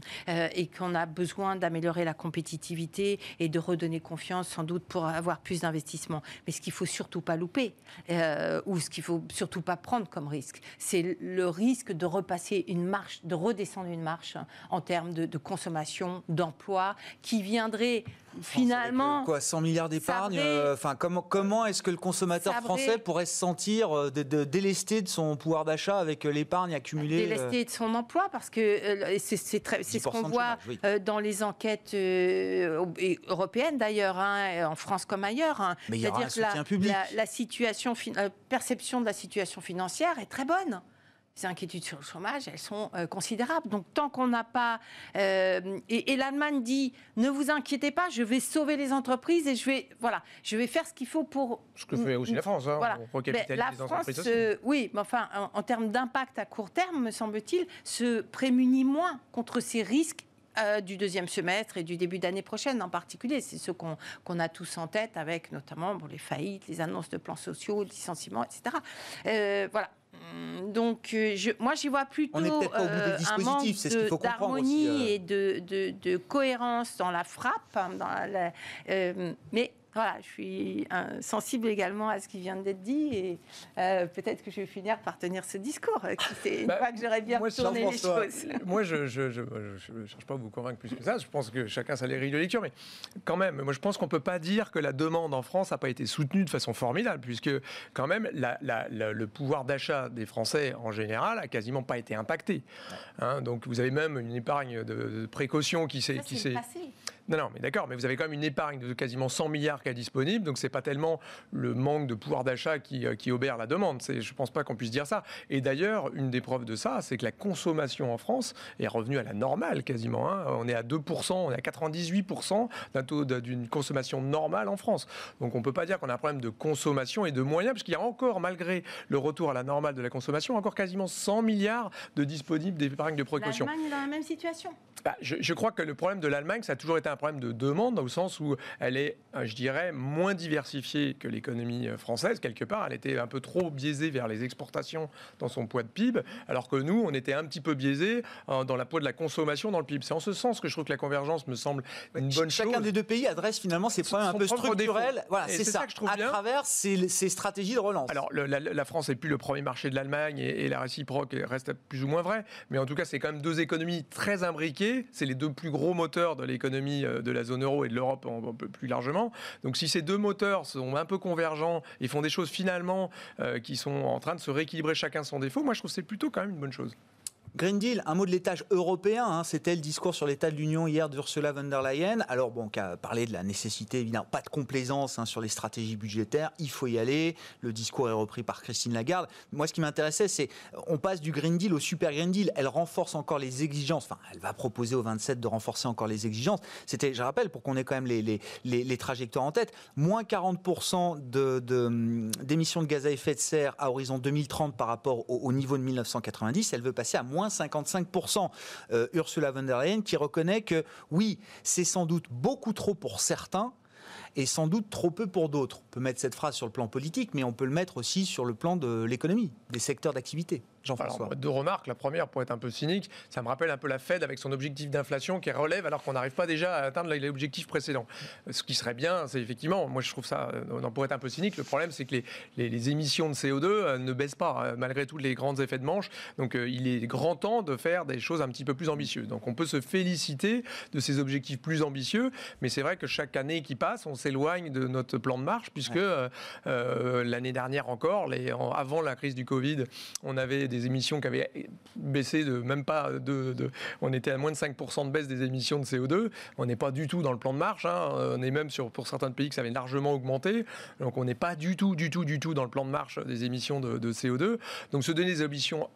et qu'on a besoin d'améliorer la compétitivité et de redonner confiance, sans doute, pour avoir plus d'investissements. Mais ce qu'il faut surtout pas louper, euh, ou ce qu'il faut surtout pas prendre comme risque, c'est le risque de repasser une marche, de redescendre une marche en termes de, de consommation, d'emploi, qui viendrait finalement. Quoi, 100 milliards d'épargne euh, Enfin, comment, comment est-ce que le consommateur français pourrait se sentir euh, de, délesté de son pouvoir d'achat avec euh, l'épargne accumulée Délesté de son emploi, parce que c'est ce qu'on voit dans les enquêtes européennes d'ailleurs, hein, en France comme ailleurs. Hein. C'est-à-dire que la, la, situation, perception de la situation financière est très bonne ces inquiétudes sur le chômage, elles sont euh, considérables. Donc tant qu'on n'a pas... Euh, et, l'Allemagne dit, ne vous inquiétez pas, je vais sauver les entreprises et je vais, voilà, je vais faire ce qu'il faut pour... Ce que fait aussi la France, hein, voilà. la France, euh, oui, mais enfin, en, termes d'impact à court terme, me semble-t-il, se prémunit moins contre ces risques du deuxième semestre et du début d'année prochaine en particulier. C'est ce qu'on a tous en tête avec notamment les faillites, les annonces de plans sociaux, licenciements, etc. voilà. Hum, donc, euh, je, moi, j'y vois plutôt euh, un manque d'harmonie euh. et de, de, de, cohérence dans la frappe. Hein, dans la, mais voilà, je suis euh, sensible également à ce qui vient d'être dit et euh, peut-être que je vais finir par tenir ce discours. Euh, c'est une bah, fois que j'aurais bien tourné les choses. Moi, je ne [laughs] cherche pas à vous convaincre plus que ça. Je pense que chacun sa grille de lecture, mais quand même, moi, je pense qu'on ne peut pas dire que la demande en France n'a pas été soutenue de façon formidable, puisque quand même, le pouvoir d'achat des Français en général a quasiment pas été impacté. Hein, donc, vous avez même une épargne de, précaution qui s'est non, non, mais d'accord, mais vous avez quand même une épargne de quasiment 100 milliards qui est disponible, donc c'est pas tellement le manque de pouvoir d'achat qui, euh, qui obère la demande. Je ne pense pas qu'on puisse dire ça. Et d'ailleurs, une des preuves de ça, c'est que la consommation en France est revenue à la normale quasiment. Hein. On est à 2%, on est à 98% d'un taux d'une consommation normale en France. Donc on ne peut pas dire qu'on a un problème de consommation et de moyens, parce qu'il y a encore, malgré le retour à la normale de la consommation, encore quasiment 100 milliards de disponibles d'épargne de précaution. L'Allemagne est dans la même situation. Bah, je, je crois que le problème de l'Allemagne, ça a toujours été un problème de demande, au sens où elle est, euh, je dirais, moins diversifiée que l'économie euh, française. Quelque part, elle était un peu trop biaisée vers les exportations dans son poids de PIB, alors que nous, on était un petit peu biaisé euh, dans la poids de la consommation dans le PIB. C'est en ce sens que je trouve que la convergence me semble une bonne chose. Chacun des deux pays adresse finalement ses problèmes un peu structurels. Voilà, c'est ça. Que je trouve à travers ces, stratégies de relance. Alors, la, France n'est plus le premier marché de l'Allemagne et, et, la réciproque reste plus ou moins vrai. Mais en tout cas, c'est quand même deux économies très imbriquées. C'est les deux plus gros moteurs de l'économie de la zone euro et de l'Europe plus largement. Donc si ces deux moteurs sont un peu convergents et font des choses finalement euh, qui sont en train de se rééquilibrer chacun son défaut, moi je trouve que c'est plutôt quand même une bonne chose. Green Deal, un mot de l'étage européen, hein, c'était le discours sur l'état de l'Union hier d'Ursula von der Leyen. Alors bon, qui a parlé de la nécessité, évidemment, pas de complaisance hein, sur les stratégies budgétaires, il faut y aller. Le discours est repris par Christine Lagarde. Moi, ce qui m'intéressait, c'est on passe du Green Deal au Super Green Deal. Elle renforce encore les exigences. Enfin, elle va proposer aux 27 de renforcer encore les exigences. C'était, je rappelle, pour qu'on ait quand même les, les, les, trajectoires en tête, moins 40% d'émissions de, de, gaz à effet de serre à horizon 2030 par rapport au, au niveau de 1990. Elle veut passer à moins 55%. Euh, Ursula von der Leyen qui reconnaît que oui, c'est sans doute beaucoup trop pour certains, et sans doute trop peu pour d'autres. On peut mettre cette phrase sur le plan politique, mais on peut le mettre aussi sur le plan de l'économie, des secteurs d'activité. Jean-François. deux remarques. La première, pour être un peu cynique, ça me rappelle un peu la Fed avec son objectif d'inflation qui relève alors qu'on n'arrive pas déjà à atteindre l'objectif précédent. Ce qui serait bien, c'est effectivement, moi je trouve ça, on pourrait être un peu cynique, le problème c'est que les, émissions de CO2 euh, ne baissent pas euh, malgré tous les grands effets de manche. Donc euh, il est grand temps de faire des choses un petit peu plus ambitieuses. Donc on peut se féliciter de ces objectifs plus ambitieux, mais c'est vrai que chaque année qui passe, on s'éloigne de notre plan de marche puisque l'année dernière encore, les, avant la crise du Covid, on avait des émissions qui avaient baissé de même pas de, on était à moins de 5% de baisse des émissions de CO2. On n'est pas du tout dans le plan de marche. Hein. On est même sur pour certains pays que ça avait largement augmenté. Donc on n'est pas du tout, du tout, du tout dans le plan de marche des émissions de, de CO2. Donc se donner des ambitions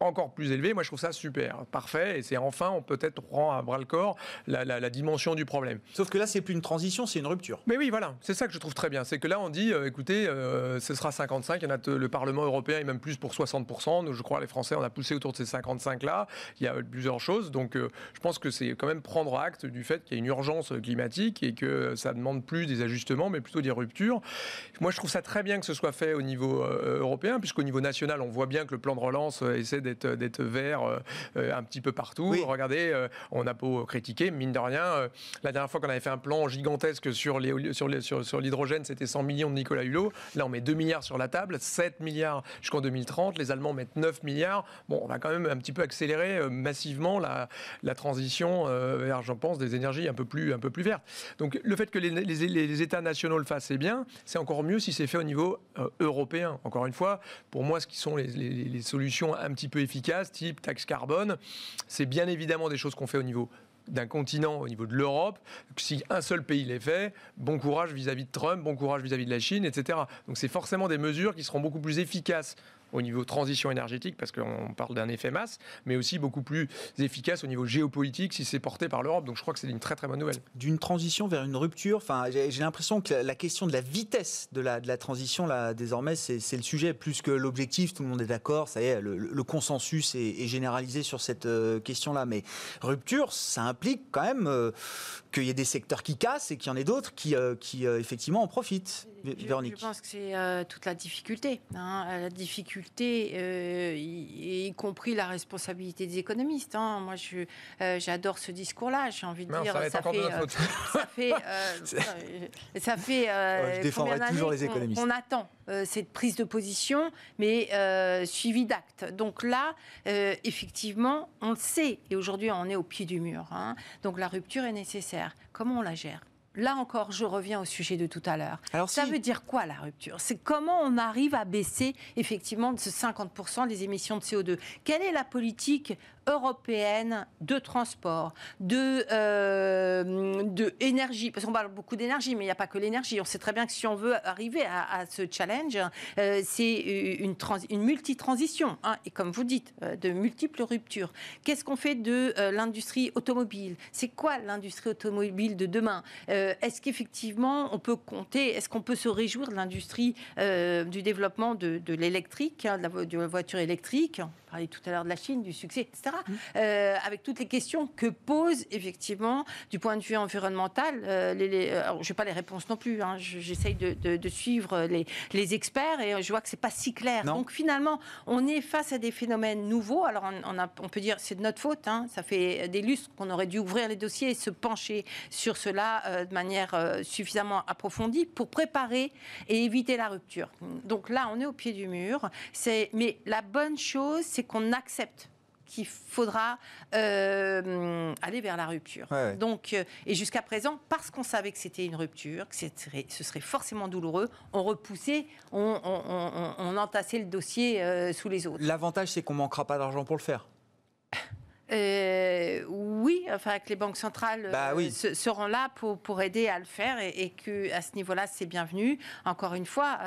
encore plus élevé. Moi, je trouve ça super, parfait. Et c'est enfin, on peut-être prend à bras le corps la, dimension du problème. Sauf que là, c'est plus une transition, c'est une rupture. Mais oui, voilà, c'est ça que je trouve très bien. C'est que là, on dit, euh, écoutez, euh, ce sera 55. Il y en a le Parlement européen est même plus pour 60%. Nous, je crois, les Français, on a poussé autour de ces 55 là. Il y a plusieurs choses. Donc, euh, je pense que c'est quand même prendre acte du fait qu'il y a une urgence climatique et que ça demande plus des ajustements, mais plutôt des ruptures. Moi, je trouve ça très bien que ce soit fait au niveau européen, puisqu'au niveau national, on voit bien que le plan de relance essaie d'être vert euh, un petit peu partout. Regardez, euh, on a beau critiquer, mine de rien, euh, la dernière fois qu'on avait fait un plan gigantesque sur l'hydrogène, sur, sur, c'était 100 millions de Nicolas Hulot. Là, on met 2 milliards sur la table, 7 milliards jusqu'en 2030. Les Allemands mettent 9 milliards. Bon, on va quand même un petit peu accélérer massivement la, la transition vers, j'en pense, des énergies un peu plus, un peu plus vertes. Donc, le fait que les, les, États nationaux le fassent, c'est bien. C'est encore mieux si c'est fait au niveau européen. Encore une fois, pour moi, ce qui sont les, solutions un petit peu efficaces, type taxe carbone, c'est bien évidemment des choses qu'on fait au niveau d'un continent, au niveau de l'Europe. Si un seul pays les fait, bon courage vis-à-vis de Trump, bon courage vis-à-vis de la Chine, etc. Donc c'est forcément des mesures qui seront beaucoup plus efficaces au niveau transition énergétique, parce qu'on parle d'un effet masse, mais aussi beaucoup plus efficace au niveau géopolitique si c'est porté par l'Europe. Donc je crois que c'est une très très bonne nouvelle. D'une transition vers une rupture, enfin, j'ai l'impression que la question de la vitesse de la, de la transition, là, désormais, c'est le sujet plus que l'objectif. Tout le monde est d'accord, ça y est, le, consensus est, généralisé sur cette euh, question-là. Mais rupture, ça implique quand même euh, qu'il y ait des secteurs qui cassent et qu'il y en ait d'autres qui, euh, qui effectivement en profitent. Je, pense que c'est euh, toute la difficulté. Hein. la difficulté, euh, y, compris la responsabilité des économistes. Hein. Moi, euh, j'adore ce discours-là. J'ai envie de dire, ça, ça, fait, [laughs] ça, fait, ça fait, je toujours les économistes. On attend cette prise de position, mais suivie d'actes. Donc là, effectivement, on le sait. Et aujourd'hui, on est au pied du mur. Hein. Donc la rupture est nécessaire. Comment on la gère? Là encore, je reviens au sujet de tout à l'heure. Alors, ça veut dire quoi la rupture? C'est comment on arrive à baisser effectivement de ce 50% des émissions de CO2. Quelle est la politique européenne de transport, de, euh, de énergie, parce qu'on parle beaucoup d'énergie, mais il n'y a pas que l'énergie. On sait très bien que si on veut arriver à, ce challenge, euh, c'est une, une multi-transition, hein, et comme vous dites, euh, de multiples ruptures. Qu'est-ce qu'on fait de l'industrie automobile? C'est quoi l'industrie automobile de demain? Est-ce qu'effectivement on peut compter, est-ce qu'on peut se réjouir de l'industrie du développement de, l'électrique, hein, de, la, voiture électrique? On parlait tout à l'heure de la Chine, du succès, etc. Euh, avec toutes les questions que pose effectivement du point de vue environnemental. Euh, les, euh, je n'ai pas les réponses non plus. Hein. J'essaye de, suivre les, experts et je vois que c'est pas si clair. Donc finalement, on est face à des phénomènes nouveaux. Alors on, a, on peut dire c'est de notre faute. Hein. Ça fait des lustres qu'on aurait dû ouvrir les dossiers et se pencher sur cela de manière suffisamment approfondie pour préparer et éviter la rupture. Donc là, on est au pied du mur. Mais la bonne chose, c'est qu'on accepte qu'il faudra euh, aller vers la rupture. Donc, euh, et jusqu'à présent, parce qu'on savait que c'était une rupture, que ce serait forcément douloureux, on repoussait, on, entassait le dossier euh, sous les autres. L'avantage, c'est qu'on manquera pas d'argent pour le faire. [laughs] oui, enfin que les banques centrales bah seront là pour, pour aider à le faire et, et que à ce niveau-là c'est bienvenu. Encore une fois,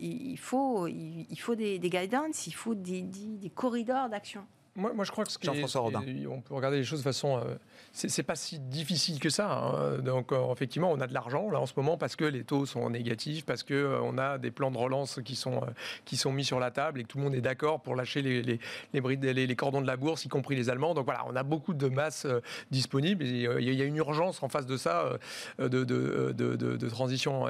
il, faut il, faut des, des guidance, il faut des, des corridors d'action. Moi, je crois que ce Jean-François Robin. On peut regarder les choses de façon. Euh, c'est pas si difficile que ça. Hein. Donc, euh, effectivement, on a de l'argent là en ce moment parce que les taux sont négatifs, parce que euh, on a des plans de relance qui sont qui sont mis sur la table et que tout le monde est d'accord pour lâcher les les, les, les, cordons de la bourse, y compris les Allemands. Donc voilà, on a beaucoup de masse disponible. il y a une urgence en face de ça de, de, de, de transition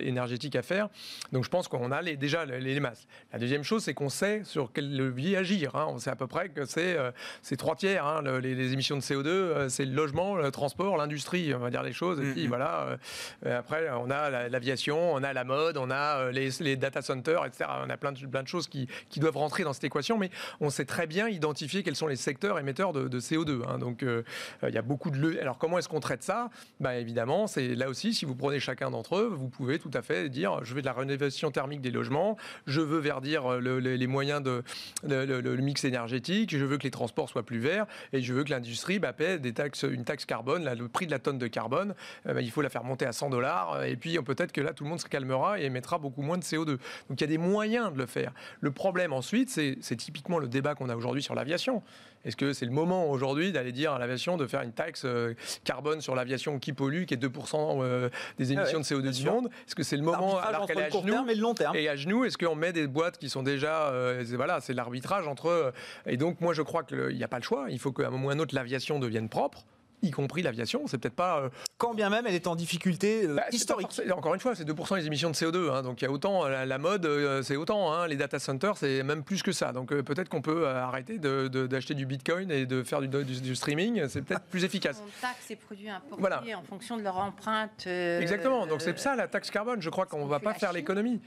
énergétique à faire. Donc, je pense qu'on a déjà les, masses. La deuxième chose, c'est qu'on sait sur quel levier agir. Hein. On sait à peu près que euh, c'est trois tiers. Hein, les, émissions de CO2, euh, c'est le logement, le transport, l'industrie, on va dire les choses. Et puis mm-hmm. voilà, euh, après, on a l'aviation, on a la mode, on a les, data centers, etc. On a plein de, plein de choses qui, qui, doivent rentrer dans cette équation, mais on sait très bien identifier quels sont les secteurs émetteurs de, CO2. Hein. donc, il y a beaucoup de... Alors, comment est-ce qu'on traite ça? Ben, Évidemment, c'est là aussi, si vous prenez chacun d'entre eux, vous pouvez tout à fait dire, je veux de la rénovation thermique des logements, je veux verdir le, les moyens de le, mix énergétique, je veux que les transports soient plus verts et je veux que l'industrie bah, paie des taxes, une taxe carbone, le prix de la tonne de carbone, euh, bah, il faut la faire monter à 100 dollars et puis peut-être que là tout le monde se calmera et émettra beaucoup moins de CO2. Donc il y a des moyens de le faire. Le problème ensuite, c'est typiquement le débat qu'on a aujourd'hui sur l'aviation. Est-ce que c'est le moment aujourd'hui d'aller dire à l'aviation de faire une taxe euh, carbone sur l'aviation qui pollue, qui est 2% euh, des ah émissions de CO2 du monde? Est-ce que c'est le moment alors qu'elle est à genoux et le long terme Et à genoux, est-ce qu'on met des boîtes qui sont déjà euh, voilà, c'est l'arbitrage entre et donc moi je crois qu'il n'y a pas le choix. Il faut qu'à un moment ou à un autre l'aviation devienne propre y compris l'aviation. C'est peut-être pas. Euh, Quand bien même elle est en difficulté euh, bah, historique. encore une fois, c'est 2% des émissions de CO2. Hein, donc il y a autant, la, mode, euh, c'est autant. Hein, les data centers, c'est même plus que ça. Donc peut-être qu'on peut arrêter d'acheter du bitcoin et de faire du, du, streaming. C'est peut-être plus efficace. On taxe ces produits importés voilà. en fonction de leur empreinte. Exactement. Donc c'est ça la taxe carbone. Je crois qu'on ne va pas faire l'économie.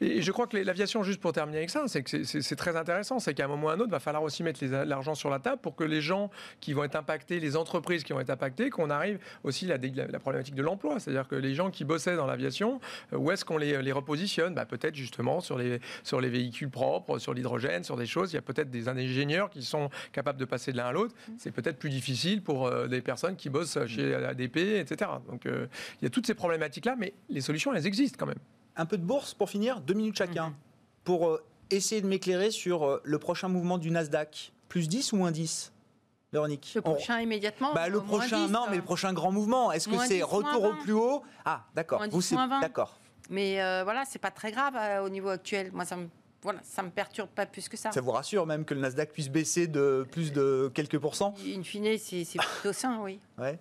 Et, je crois que l'aviation, juste pour terminer avec ça, c'est que c'est très intéressant. C'est qu'à un moment ou à un autre, il va falloir aussi mettre l'argent sur la table pour que les gens qui vont être impactés, les entreprises qui vont être impacté, qu'on arrive aussi à la, la, problématique de l'emploi. C'est-à-dire que les gens qui bossaient dans l'aviation, euh, où est-ce qu'on les, les, repositionne? Bah, Peut-être justement sur les, sur les véhicules propres, sur l'hydrogène, sur des choses. Il y a peut-être des ingénieurs qui sont capables de passer de l'un à l'autre. C'est peut-être plus difficile pour euh, des personnes qui bossent chez ADP, etc. Donc euh, il y a toutes ces problématiques-là, mais les solutions, elles existent quand même. Un peu de bourse pour finir, deux minutes chacun, mhm. pour essayer de m'éclairer sur le prochain mouvement du Nasdaq. Plus 10 ou moins 10 Véronique. Le prochain immédiatement bah, Le prochain, non, mais le prochain grand mouvement. Est-ce que c'est retour au plus haut? Ah, d'accord. Vous, c'est d'accord. Mais euh, voilà, c'est pas très grave euh, au niveau actuel. Moi, ça me voilà, ça me perturbe pas plus que ça. Ça vous rassure même que le Nasdaq puisse baisser de plus de quelques pourcents? In fine, c'est plutôt sain, oui. Ouais.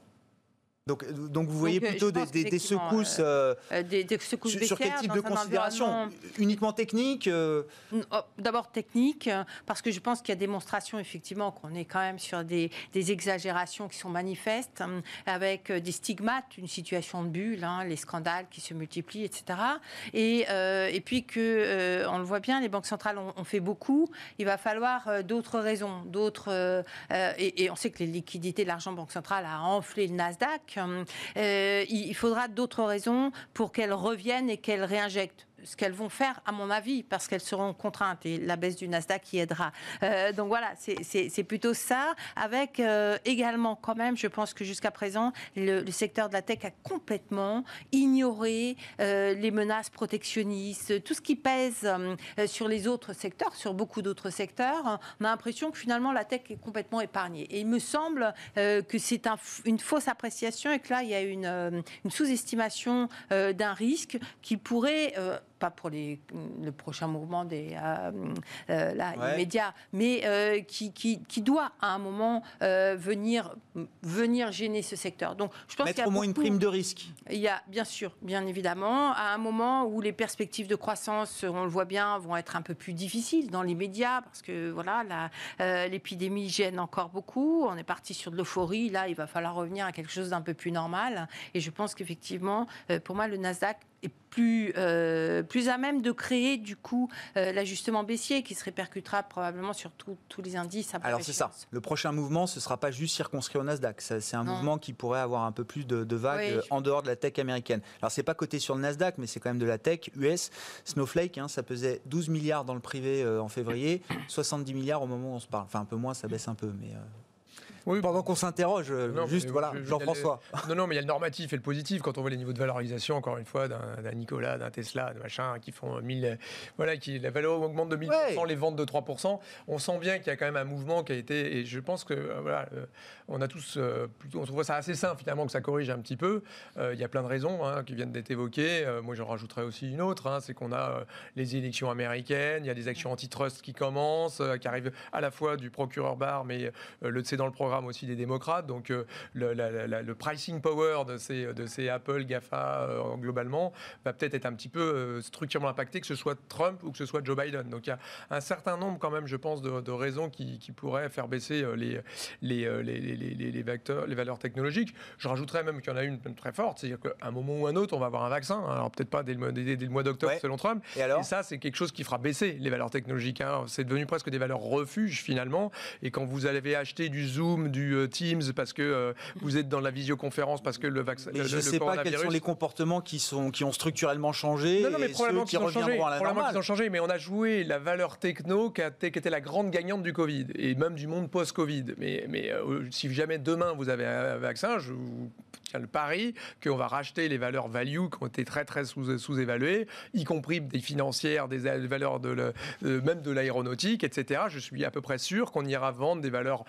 Donc, donc vous voyez euh, plutôt des, des, secousses, euh, euh, des, secousses sur, quel type de considération Uniquement technique oh, D'abord technique, parce que je pense qu'il y a démonstration effectivement qu'on est quand même sur des, exagérations qui sont manifestes, avec des stigmates, une situation de bulle, hein, les scandales qui se multiplient, etc. Et, et puis que, on le voit bien, les banques centrales ont, fait beaucoup. Il va falloir d'autres raisons, d'autres. Et, et, on sait que les liquidités de l'argent banque centrale a enflé le Nasdaq. Euh, il faudra d'autres raisons pour qu'elles reviennent et qu'elles réinjectent ce qu'elles vont faire, à mon avis, parce qu'elles seront contraintes et la baisse du Nasdaq y aidera. Euh, donc voilà, c'est plutôt ça, avec euh, également quand même, je pense que jusqu'à présent, le, secteur de la tech a complètement ignoré euh, les menaces protectionnistes, tout ce qui pèse sur les autres secteurs, sur beaucoup d'autres secteurs. On a l'impression que finalement la tech est complètement épargnée. Et il me semble que c'est un, une fausse appréciation et que là, il y a une sous-estimation d'un risque qui pourrait pas pour les, le prochain mouvement des euh, euh, là, immédiat, mais euh, qui, qui, qui, doit à un moment venir, venir gêner ce secteur. Donc, je pense Mettre au moins une prime de risque. Il y a bien sûr, bien évidemment, à un moment où les perspectives de croissance, on le voit bien, vont être un peu plus difficiles dans l'immédiat, parce que voilà, l'épidémie gêne encore beaucoup. On est parti sur de l'euphorie. Là, il va falloir revenir à quelque chose d'un peu plus normal. Et je pense qu'effectivement, pour moi, le Nasdaq est plus, euh, plus à même de créer du coup euh, l'ajustement baissier qui se répercutera probablement sur tous les indices. Alors c'est ça. Le prochain mouvement, ce ne sera pas juste circonscrit au Nasdaq. C'est un mouvement qui pourrait avoir un peu plus de, vagues en dehors de la tech américaine. Alors c'est pas coté sur le Nasdaq, mais c'est quand même de la tech US. Snowflake, hein, ça pesait 12 milliards dans le privé euh, en février, [coughs] 70 milliards au moment où on se parle. Enfin un peu moins, ça baisse un peu, mais oui. pendant qu'on s'interroge. Euh, juste, voilà, Jean-François. Non, non, mais il y a le normatif et le positif. Quand on voit les niveaux de valorisation, encore une fois, d'un Nicolas, d'un Tesla, de machin, qui font 1000. Voilà, qui, la valeur augmente de 1000%, les ventes de 3%. On sent bien qu'il y a quand même un mouvement qui a été. Et je pense que, euh, voilà, euh, on a tous. plutôt, on trouve ça assez sain, finalement, que ça corrige un petit peu. il y a plein de raisons hein, qui viennent d'être évoquées. moi, j'en rajouterais aussi une autre. Hein, c'est qu'on a les élections américaines, il y a des actions antitrust qui commencent, qui arrivent à la fois du procureur Barr, mais le c'est dans le programme aussi des démocrates. Donc euh, le, pricing power de ces, Apple, GAFA euh, globalement va peut-être être un petit peu euh, structurellement impacté, que ce soit Trump ou que ce soit Joe Biden. Donc il y a un certain nombre quand même, je pense, de, raisons qui, pourraient faire baisser les, les, les, les, vecteurs, les valeurs technologiques. Je rajouterais même qu'il y en a une très forte, c'est-à-dire qu'à un moment ou un autre, on va avoir un vaccin. Alors peut-être pas dès le, dès, le mois d'octobre selon Trump. Et, alors ça, c'est quelque chose qui fera baisser les valeurs technologiques. Hein. C'est devenu presque des valeurs refuges finalement. Et quand vous avez acheté du Zoom, du Teams, parce que vous êtes dans la visioconférence, parce que le vaccin. je ne sais pas quels sont les comportements qui, sont, qui ont structurellement changé. Non, non mais probablement qui, ont changé, ont changé. Mais on a joué la valeur techno qui, a, qui, était la grande gagnante du Covid et même du monde post-Covid. Mais, mais si jamais demain vous avez un vaccin, je vous le pari qu'on va racheter les valeurs value qui ont été très très sous-évaluées, y compris des financières, des valeurs de même de l'aéronautique, etc. Je suis à peu près sûr qu'on ira vendre des valeurs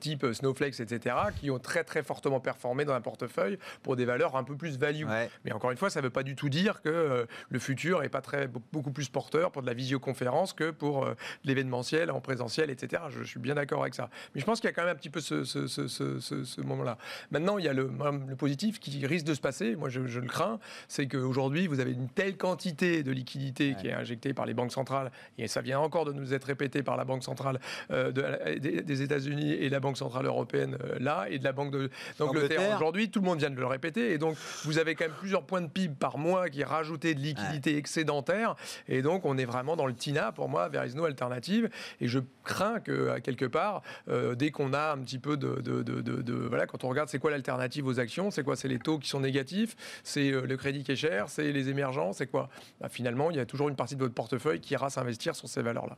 type Snowflakes, etc., qui ont très très fortement performé dans un portefeuille pour des valeurs un peu plus value. Mais encore une fois, ça ne veut pas du tout dire que euh, le futur est pas très beaucoup plus porteur pour de la visioconférence que pour euh, l'événementiel en présentiel, etc. Je, suis bien d'accord avec ça. Mais je pense qu'il y a quand même un petit peu ce, ce, ce, ce moment-là. Maintenant, il y a le, le positif qui risque de se passer. Moi, je, je le crains, c'est qu'aujourd'hui, vous avez une telle quantité de liquidités qui est injectée par les banques centrales, et ça vient encore de nous être répété par la Banque centrale euh, des, États-Unis et la Banque centrale européenne euh, là, et de la Banque d'Angleterre aujourd'hui. Tout le monde vient de le répéter, et donc vous avez quand même plusieurs points de PIB par mois qui rajoutaient de liquidités excédentaires, et donc on est vraiment dans le TINA pour moi, vers no alternative, et je crains que quelque part, euh, dès qu'on a un petit peu de, de, voilà, quand on regarde c'est quoi l'alternative aux actions, c'est quoi, c'est les taux qui sont négatifs, c'est le crédit qui est cher, c'est les émergents, c'est quoi? Bah, Finalement, il y a toujours une partie de votre portefeuille qui ira s'investir sur ces valeurs-là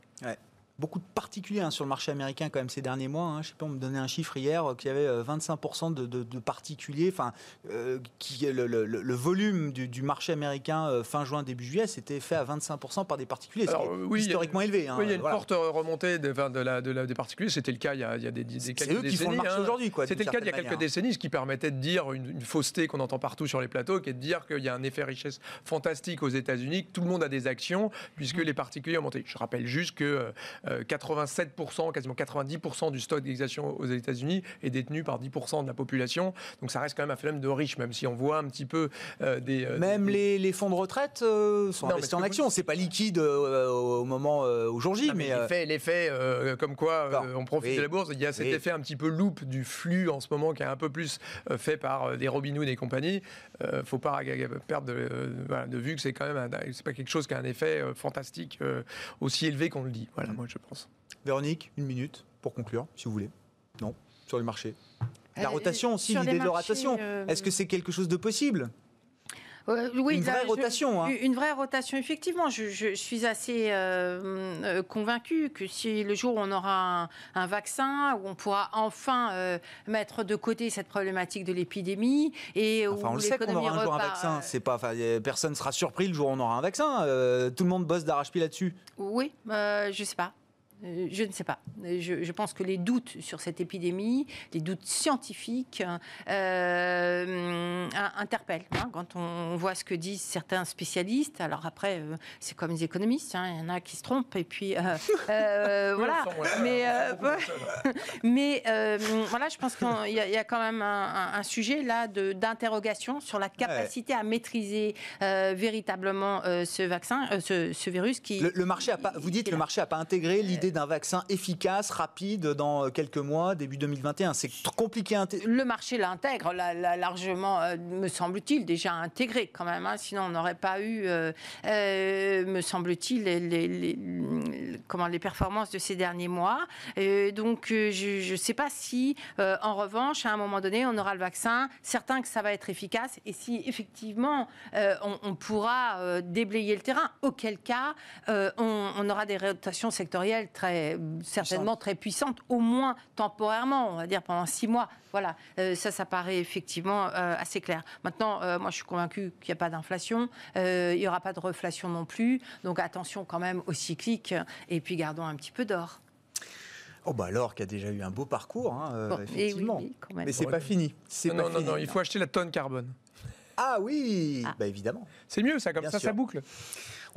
beaucoup de particuliers hein, sur le marché américain quand même ces derniers mois. Hein. Je sais pas, on me donnait un chiffre hier euh, qu'il y avait 25% euh, de, particuliers. Enfin, euh, qui, le, volume du, marché américain fin juin début juillet, c'était fait à 25% par des particuliers. C'est historiquement élevé. Hein, oui, il y a une forte remontée de, de, la, des particuliers. C'était le cas il y a, des, des, des eux qui font le marché aujourd'hui. C'était le cas il y a quelques décennies, ce qui permettait de dire une, fausseté qu'on entend partout sur les plateaux, qui est de dire qu'il y a un effet richesse fantastique aux États-Unis, que tout le monde a des actions, puisque les particuliers ont monté. Je rappelle juste que 87%, quasiment 90% du stock d'exactions aux États-Unis est détenu par 10% de la population. Donc ça reste quand même un phénomène de riche, même si on voit un petit peu euh, des. Euh, même Les, fonds de retraite euh, sont investis en actions. C'est pas liquide au moment au jour J, mais. L'effet, comme quoi on profite de la bourse, il y a cet effet un petit peu loupe du flux en ce moment qui est un peu plus fait par des Robinhood et compagnie. faut pas perdre de, vue que c'est quand même c'est pas quelque chose qui a un effet fantastique aussi élevé qu'on le dit. Voilà, moi je pense. Véronique, une minute pour conclure, si vous voulez. Non, sur le marché. La euh, rotation aussi, l'idée de la rotation. Euh, Est-ce que c'est quelque chose de possible? Euh, oui, une vraie rotation. Hein. Une vraie rotation, effectivement. Je, suis assez euh, convaincue que si le jour où on aura un, vaccin, où on pourra enfin mettre de côté cette problématique de l'épidémie et enfin, on le sait qu'on aura un jour un vaccin. C'est pas, personne sera surpris le jour où on aura un vaccin. tout le monde bosse d'arrache-pied là-dessus. Oui, je sais pas. Euh, je ne sais pas. Je, pense que les doutes sur cette épidémie, les doutes scientifiques, euh, interpellent. Hein, quand on voit ce que disent certains spécialistes, alors après, euh, c'est comme les économistes, hein, il y en a qui se trompent, et puis [laughs] voilà. Mais, [laughs] mais voilà, je pense qu'il y, a quand même un, sujet là d'interrogation sur la capacité à maîtriser véritablement ce vaccin, ce, virus qui. Le, marché a pas. Vous dites le marché n'a pas intégré l'idée d'un vaccin efficace, rapide, dans quelques mois, début 2021. C'est compliqué Le marché l'intègre largement, euh, me semble-t-il, déjà intégré quand même. Hein. sinon, on n'aurait pas eu, euh, euh, me semble-t-il, les, comment, les performances de ces derniers mois. donc, je ne sais pas si, en revanche, à un moment donné, on aura le vaccin, certain que ça va être efficace, et si effectivement, on, pourra déblayer le terrain, auquel cas, on, on aura des rotations sectorielles très certainement très puissante, au moins temporairement, on va dire pendant six mois. Voilà, euh, ça, ça paraît effectivement euh, assez clair. Maintenant, euh, moi, je suis convaincue qu'il n'y a pas d'inflation, il n'y aura pas de reflation non plus. Donc attention quand même aux cycliques, et puis gardons un petit peu d'or. Oh bah l'or qui a déjà eu un beau parcours, hein, eh effectivement. Mais c'est pas fini. Non, non, non, il faut acheter la tonne carbone. Ah oui, ah. Bah, évidemment. C'est mieux ça, comme ça, ça boucle.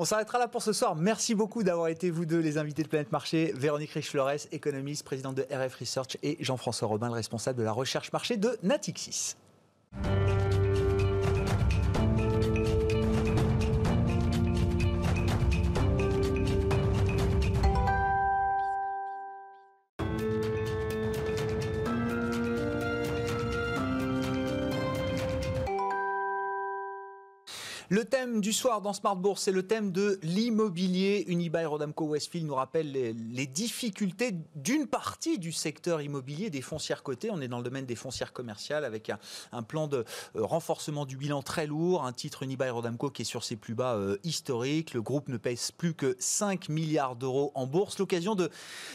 On s'arrêtera là pour ce soir. Merci beaucoup d'avoir été vous deux les invités de Planète Marché. Véronique Riche-Flores, économiste, présidente de RF Research et Jean-François Robin, le responsable de la recherche marché de Natixis. Le thème du soir dans Smart Bourse, c'est le thème de l'immobilier. Unibail Rodamco Westfield nous rappelle les, difficultés d'une partie du secteur immobilier des foncières cotées. On est dans le domaine des foncières commerciales avec un, plan de euh, renforcement du bilan très lourd, un titre Unibail Rodamco qui est sur ses plus bas euh, historiques. Le groupe ne pèse plus que 5 milliards d'euros en bourse. L'occasion de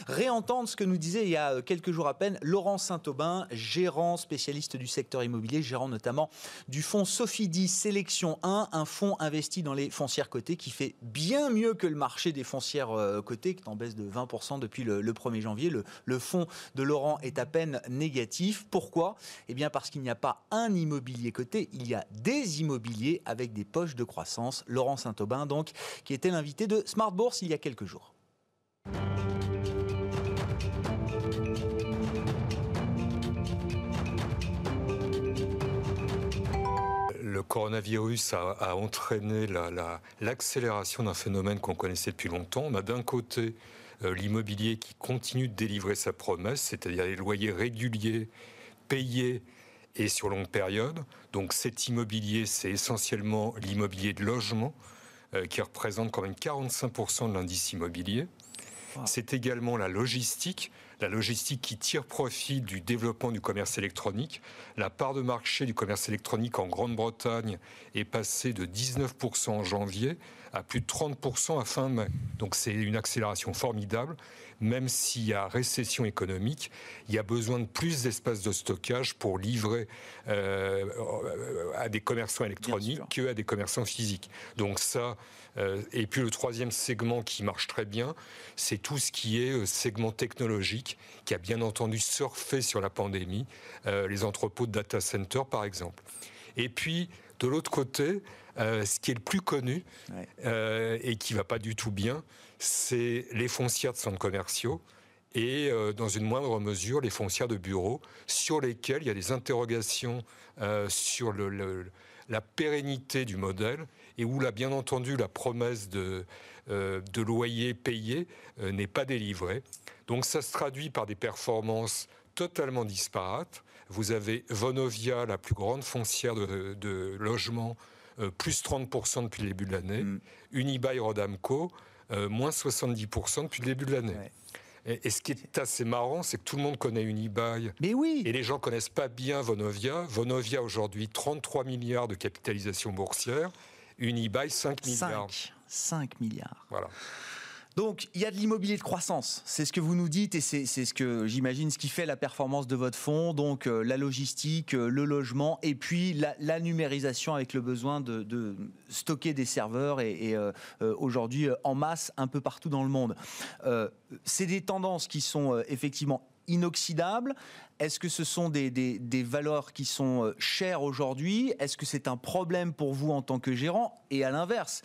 réentendre ce que nous disait il y a quelques jours à peine Laurent Saint-Aubin, gérant spécialiste du secteur immobilier, gérant notamment du fonds Sophie Sélection 1, un investi dans les foncières cotées qui fait bien mieux que le marché des foncières euh, cotées, qui est en baisse de 20% depuis le, 1er janvier. Le, le fonds de Laurent est à peine négatif. Pourquoi? Eh bien parce qu'il n'y a pas un immobilier coté, il y a des immobiliers avec des poches de croissance. Laurent Saint-Aubin, donc, qui était l'invité de Smart Bourse il y a quelques jours. Coronavirus a, entraîné l'accélération d'un phénomène qu'on connaissait depuis longtemps. On a d'un côté euh, l'immobilier qui continue de délivrer sa promesse, c'est-à-dire les loyers réguliers, payés et sur longue période. Donc cet immobilier, c'est essentiellement l'immobilier de logement, euh, qui représente quand même 45% de l'indice immobilier. C'est également la logistique, la logistique qui tire profit du développement du commerce électronique. La part de marché du commerce électronique en Grande-Bretagne est passée de 19% en janvier à plus de 30% à fin mai. Donc c'est une accélération formidable. Même s'il y a récession économique, il y a besoin de plus d'espace de stockage pour livrer euh, à des commerçants électroniques qu'à des commerçants physiques. Donc ça, euh, et puis le troisième segment qui marche très bien, c'est tout ce qui est euh, segment technologique, qui a bien entendu surfé sur la pandémie, les entrepôts de data center par exemple. Et puis, de l'autre côté, ce qui est le plus connu et qui va pas du tout bien, c'est les foncières de centres commerciaux et dans une moindre mesure les foncières de bureaux sur lesquelles il y a des interrogations sur le, la pérennité du modèle et où, là, bien entendu, la promesse de, euh, de loyer payé euh, n'est pas délivrée. Donc ça se traduit par des performances totalement disparates. Vous avez Vonovia, la plus grande foncière de, de logement, euh, plus 30% depuis le début de l'année. Mm. Unibail Rodamco, moins 70% depuis le début de l'année. Et, ce qui est assez marrant, c'est que tout le monde connaît Unibail. Mais oui. Et les gens connaissent pas bien Vonovia. Vonovia aujourd'hui 33 milliards de capitalisation boursière. Unibail 5 milliards. 5, milliards. Voilà. Donc, il y a de l'immobilier de croissance. C'est ce que vous nous dites et c'est ce que j'imagine ce qui fait la performance de votre fonds. Donc, euh, la logistique, euh, le logement et puis la, numérisation avec le besoin de, stocker des serveurs et, euh, aujourd'hui en masse un peu partout dans le monde. c'est des tendances qui sont effectivement inoxydables. Est-ce que ce sont des, des, valeurs qui sont chères aujourd'hui? Est-ce que c'est un problème pour vous en tant que gérant? Et à l'inverse,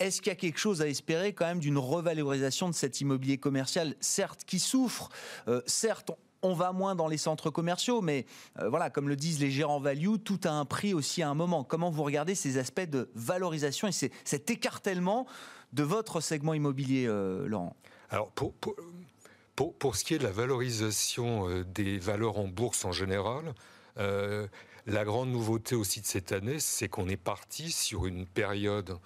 est-ce qu'il y a quelque chose à espérer quand même d'une revalorisation de cet immobilier commercial, certes qui souffre, euh, certes on va moins dans les centres commerciaux, mais euh, voilà, comme le disent les gérants value, tout a un prix aussi à un moment. Comment vous regardez ces aspects de valorisation et cet écartèlement de votre segment immobilier, euh, Laurent? Alors, pour, pour, ce qui est de la valorisation des valeurs en bourse en général, la grande nouveauté aussi de cette année, c'est qu'on est parti sur une période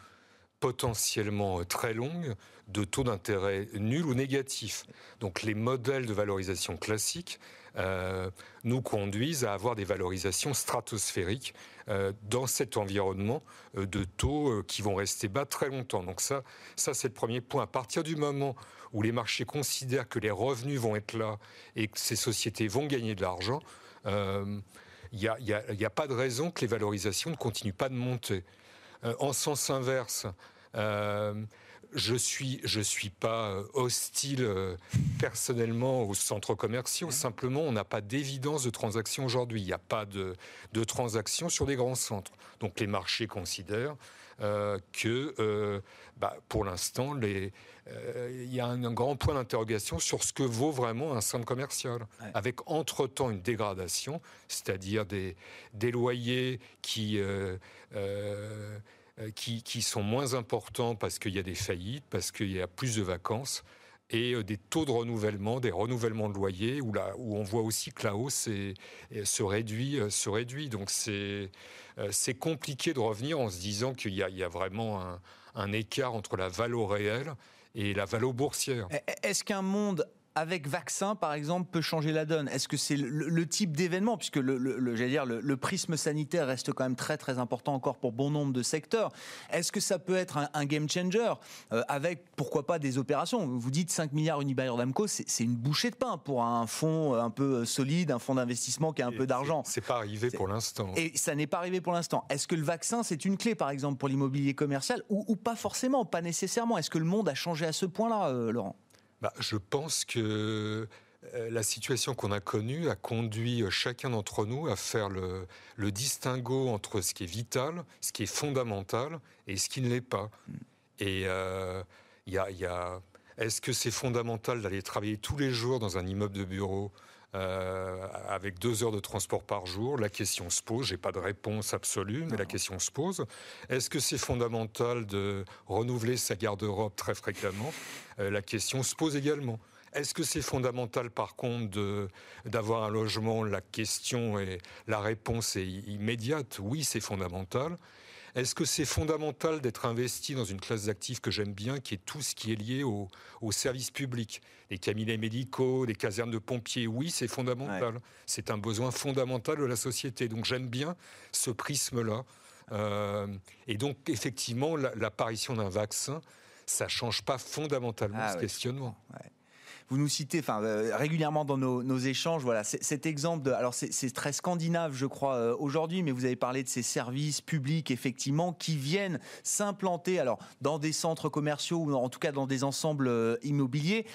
potentiellement euh, très longue de taux d'intérêt nul ou négatif. Donc les modèles de valorisation classiques euh, nous conduisent à avoir des valorisations stratosphériques euh, dans cet environnement de taux qui vont rester bas très longtemps. Donc ça, ça c'est le premier point. À partir du moment où les marchés considèrent que les revenus vont être là et que ces sociétés vont gagner de l'argent, il n'y a, a, pas de raison que les valorisations ne continuent pas de monter. Euh, en sens inverse, euh, je suis je suis pas euh, hostile personnellement aux centres commerciaux. Simplement, on n'a pas d'évidence de transaction aujourd'hui. Il n'y a pas de, de transaction sur des grands centres. Donc les marchés considèrent que, bah, pour l'instant, il y a un, grand point d'interrogation sur ce que vaut vraiment un centre commercial, avec entre-temps une dégradation, c'est-à-dire des, des loyers qui euh, euh, qui, sont moins importants parce qu'il y a des faillites, parce qu'il y a plus de vacances. Et euh, des taux de renouvellement, des renouvellements de loyers, où, là, où on voit aussi que la hausse se, réduit, euh, se réduit. Donc c'est compliqué de revenir en se disant qu'il y, y, a vraiment un, un écart entre la valeur réelle et la valeur boursière. Est-ce qu'un monde avec vaccin, par exemple, peut changer la donne? Est-ce que c'est le, type d'événement, puisque le, dire, le, prisme sanitaire reste quand même très très important encore pour bon nombre de secteurs. Est-ce que ça peut être un, game changer? Euh, avec, pourquoi pas, des opérations? Vous dites 5 milliards Unibail Rodamco, c'est une bouchée de pain pour un fonds un peu solide, un fonds d'investissement qui a un peu d'argent. C'est pas arrivé pour l'instant. Et ça n'est pas arrivé pour l'instant. Est-ce que le vaccin, c'est une clé, par exemple, pour l'immobilier commercial? Ou, pas forcément, pas nécessairement? Est-ce que le monde a changé à ce point-là, euh, Laurent? Bah, je pense que euh, la situation qu'on a connue a conduit euh, chacun d'entre nous à faire le, distinguo entre ce qui est vital, ce qui est fondamental et ce qui ne l'est pas. Mm. Et euh, il y a, est-ce que c'est fondamental d'aller travailler tous les jours dans un immeuble de bureau avec deux heures de transport par jour La question se pose. J'ai pas de réponse absolue, mais la question se pose. Est-ce que c'est fondamental de renouveler sa garde-robe très fréquemment? Euh, la question se pose également. Est-ce que c'est fondamental, par contre, d'avoir un logement? La question et la réponse est immédiate. Oui, c'est fondamental. Est-ce que c'est fondamental d'être investi dans une classe d'actifs que j'aime bien, qui est tout ce qui est lié au, service public? Les cabinets médicaux, les casernes de pompiers, oui, c'est fondamental. C'est un besoin fondamental de la société. Donc j'aime bien ce prisme-là. Euh, et donc, effectivement, l'apparition d'un vaccin ça change pas fondamentalement ah ce questionnement. Vous nous citez euh, régulièrement dans nos, échanges voilà, cet exemple, de, alors c'est très scandinave je crois euh, aujourd'hui, mais vous avez parlé de ces services publics effectivement qui viennent s'implanter dans des centres commerciaux ou en tout cas dans des ensembles euh, immobiliers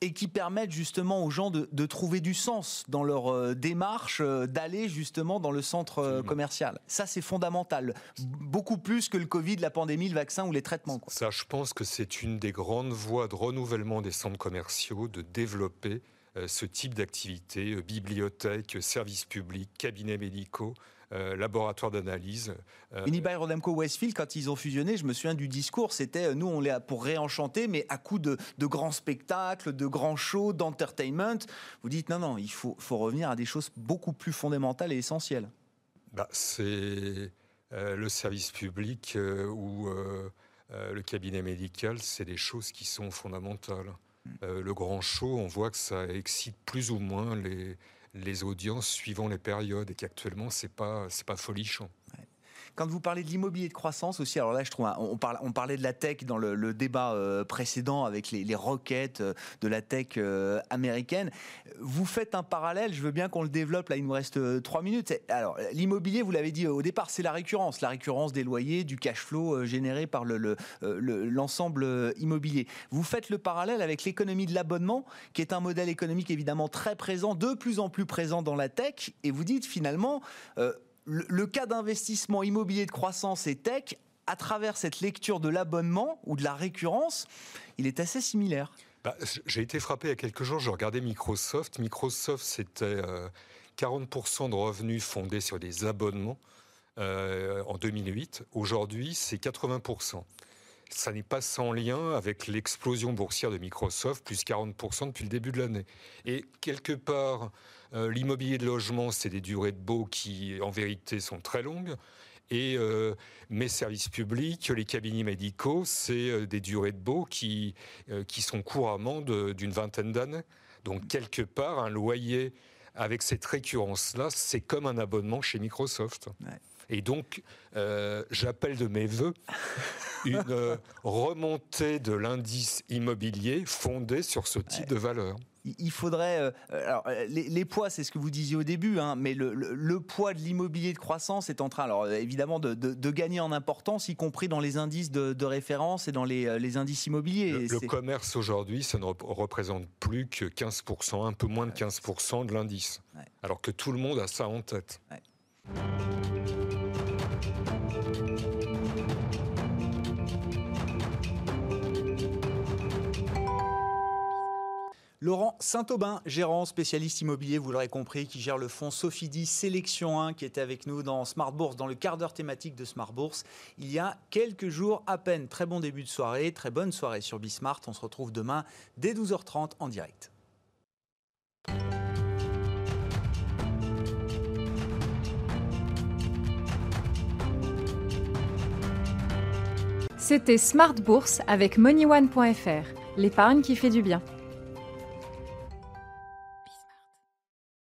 et qui permettent justement aux gens de, trouver du sens dans leur euh, démarche, euh, d'aller justement dans le centre euh, commercial. Ça, c'est fondamental. Beaucoup plus que le Covid, la pandémie, le vaccin ou les traitements. Ça, je pense que c'est une des grandes voies de renouvellement des centres commerciaux, de développer ce type d'activité, bibliothèques, services publics, cabinets médicaux, euh, laboratoire d'analyse. Euh, Unibail Rodamco Westfield, quand ils ont fusionné, je me souviens du discours, c'était euh, nous on l'est pour réenchanter, mais à coup de, grands spectacles, de grands shows, d'entertainment. Vous dites non, non, il faut, faut revenir à des choses beaucoup plus fondamentales et essentielles. Bah, c'est le service public ou le cabinet médical, c'est des choses qui sont fondamentales. Hmm. le grand show, on voit que ça excite plus ou moins les, les audiences suivant les périodes et qu'actuellement, c'est pas, c'est pas folichon. Quand vous parlez de l'immobilier de croissance aussi, alors là, je trouve, on, parlait de la tech dans le, débat euh, précédent avec les, roquettes euh, de la tech euh, américaine. Vous faites un parallèle, je veux bien qu'on le développe, là, il nous reste trois minutes. Alors, l'immobilier, vous l'avez dit au départ, c'est la récurrence, la récurrence des loyers, du cash flow généré par l'ensemble le, immobilier. Vous faites le parallèle avec l'économie de l'abonnement, qui est un modèle économique évidemment très présent, de plus en plus présent dans la tech, et vous dites finalement, le, cas d'investissement immobilier de croissance et tech, à travers cette lecture de l'abonnement ou de la récurrence, il est assez similaire. Bah, j'ai été frappé il y a quelques jours, je regardais Microsoft. Microsoft, c'était 40% euh, de revenus fondés sur des abonnements euh, en 2008. Aujourd'hui, c'est 80% ça n'est pas sans lien avec l'explosion boursière de Microsoft, plus 40% depuis le début de l'année. Et quelque part, euh, l'immobilier de logement, c'est des durées de baux qui, en vérité, sont très longues. Et euh, mes services publics, les cabinets médicaux, c'est euh, des durées de baux qui, qui sont couramment d'une vingtaine d'années. Donc, quelque part, un loyer avec cette récurrence-là, c'est comme un abonnement chez Microsoft. Et donc, j'appelle de mes voeux [laughs] une remontée de l'indice immobilier fondé sur ce type de valeur il faudrait. Euh, alors, euh, les, poids, c'est ce que vous disiez au début, hein, mais le, poids de l'immobilier de croissance est en train, alors évidemment, de, gagner en importance, y compris dans les indices de, référence et dans les, euh, indices immobiliers. Le, commerce aujourd'hui, ça ne représente plus que 15%, un peu moins de 15% de l'indice, alors que tout le monde a ça en tête. Laurent Saint-Aubin, gérant spécialiste immobilier, vous l'aurez compris, qui gère le fonds Sophie Sélection 1, qui était avec nous dans Smart Bourse, dans le quart d'heure thématique de Smart Bourse, il y a quelques jours à peine. Très bon début de soirée, très bonne soirée sur Bismart. On se retrouve demain dès 12h30 en direct. C'était Smart Bourse avec MoneyOne.fr, l'épargne qui fait du bien.